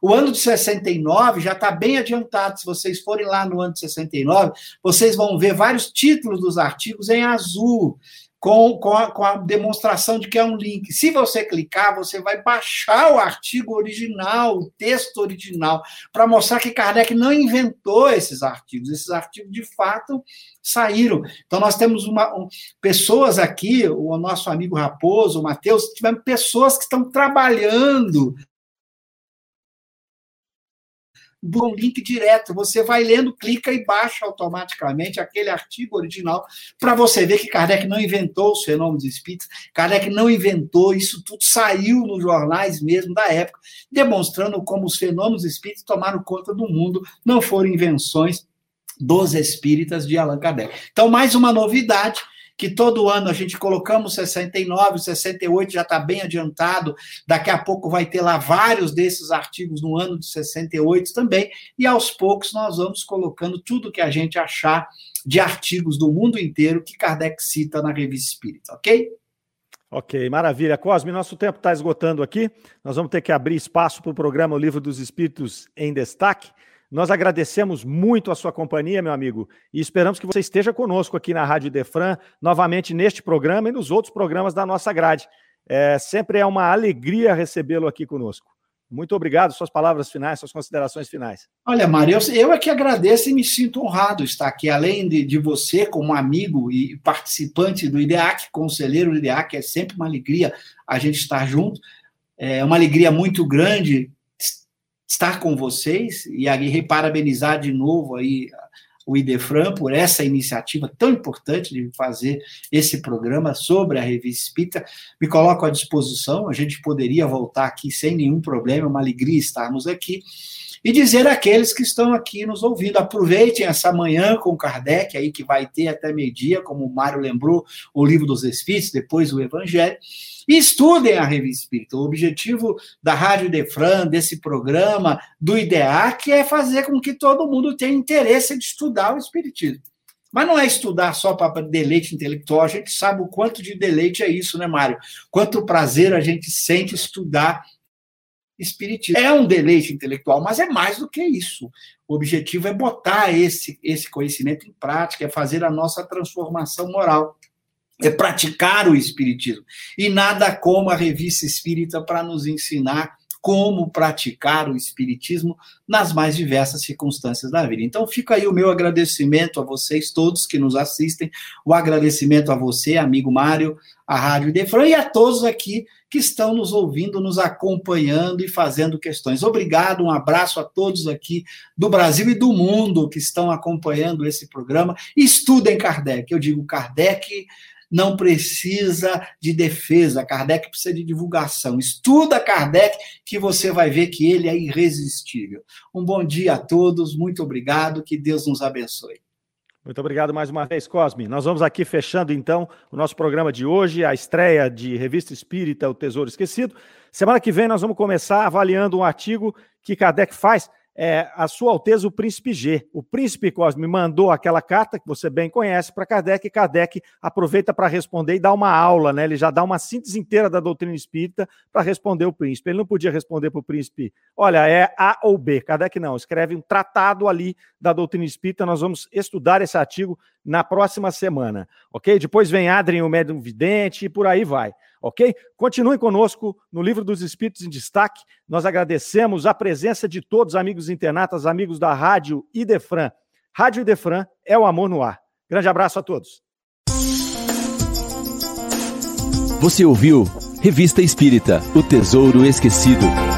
O ano de 69 já está bem adiantado. Se vocês forem lá no ano de 69, vocês vão ver vários títulos dos artigos em azul, com, com, a, com a demonstração de que é um link. Se você clicar, você vai baixar o artigo original, o texto original, para mostrar que Kardec não inventou esses artigos. Esses artigos, de fato, saíram. Então, nós temos uma, um, pessoas aqui, o nosso amigo Raposo, o Matheus, tivemos pessoas que estão trabalhando do link direto. Você vai lendo, clica e baixa automaticamente aquele artigo original para você ver que Kardec não inventou os fenômenos espíritas, Kardec não inventou, isso tudo saiu nos jornais mesmo da época, demonstrando como os fenômenos espíritas tomaram conta do mundo, não foram invenções dos espíritas de Allan Kardec. Então, mais uma novidade que todo ano a gente colocamos 69, 68 já está bem adiantado, daqui a pouco vai ter lá vários desses artigos no ano de 68 também, e aos poucos nós vamos colocando tudo que a gente achar de artigos do mundo inteiro que Kardec cita na Revista Espírita, ok? Ok, maravilha. Cosme, nosso tempo está esgotando aqui. Nós vamos ter que abrir espaço para o programa O Livro dos Espíritos em Destaque. Nós agradecemos muito a sua companhia, meu amigo, e esperamos que você esteja conosco aqui na Rádio Defran, novamente neste programa e nos outros programas da nossa grade. É, sempre é uma alegria recebê-lo aqui conosco. Muito obrigado. Suas palavras finais, suas considerações finais. Olha, Mário, eu, eu é que agradeço e me sinto honrado estar aqui, além de, de você, como amigo e participante do IDEAC, conselheiro do IDEAC, é sempre uma alegria a gente estar junto. É uma alegria muito grande estar com vocês e aí parabenizar de novo aí o IDEFRAN por essa iniciativa tão importante de fazer esse programa sobre a revista Espírita. Me coloco à disposição, a gente poderia voltar aqui sem nenhum problema, é uma alegria estarmos aqui. E dizer àqueles que estão aqui nos ouvindo, aproveitem essa manhã com Kardec, aí que vai ter até meio-dia, como o Mário lembrou, o livro dos Espíritos, depois o Evangelho, e estudem a Revista Espírita. O objetivo da Rádio Defran, desse programa, do IDEAC, é fazer com que todo mundo tenha interesse de estudar o Espiritismo. Mas não é estudar só para deleite intelectual, a gente sabe o quanto de deleite é isso, né, Mário? Quanto prazer a gente sente estudar Espiritismo. É um deleite intelectual, mas é mais do que isso. O objetivo é botar esse, esse conhecimento em prática, é fazer a nossa transformação moral é praticar o espiritismo. E nada como a revista espírita para nos ensinar como praticar o espiritismo nas mais diversas circunstâncias da vida. Então fica aí o meu agradecimento a vocês todos que nos assistem, o agradecimento a você, amigo Mário, a Rádio Defran e a todos aqui que estão nos ouvindo, nos acompanhando e fazendo questões. Obrigado, um abraço a todos aqui do Brasil e do mundo que estão acompanhando esse programa. Estudem Kardec. Eu digo Kardec não precisa de defesa, Kardec precisa de divulgação. Estuda Kardec que você vai ver que ele é irresistível. Um bom dia a todos, muito obrigado, que Deus nos abençoe. Muito obrigado mais uma vez, Cosme. Nós vamos aqui fechando então o nosso programa de hoje, a estreia de Revista Espírita, O Tesouro Esquecido. Semana que vem nós vamos começar avaliando um artigo que Kardec faz é, a Sua Alteza o Príncipe G. O Príncipe Cosme mandou aquela carta que você bem conhece para Kardec, e Kardec aproveita para responder e dá uma aula, né? Ele já dá uma síntese inteira da doutrina espírita para responder o príncipe. Ele não podia responder para o príncipe, olha, é A ou B. Kardec não, escreve um tratado ali da doutrina espírita. Nós vamos estudar esse artigo na próxima semana, ok? Depois vem Adrien, o médium vidente, e por aí vai ok? Continuem conosco no Livro dos Espíritos em Destaque. Nós agradecemos a presença de todos, amigos internatas, amigos da Rádio Idefran. Rádio Idefran é o amor no ar. Grande abraço a todos. Você ouviu Revista Espírita O Tesouro Esquecido.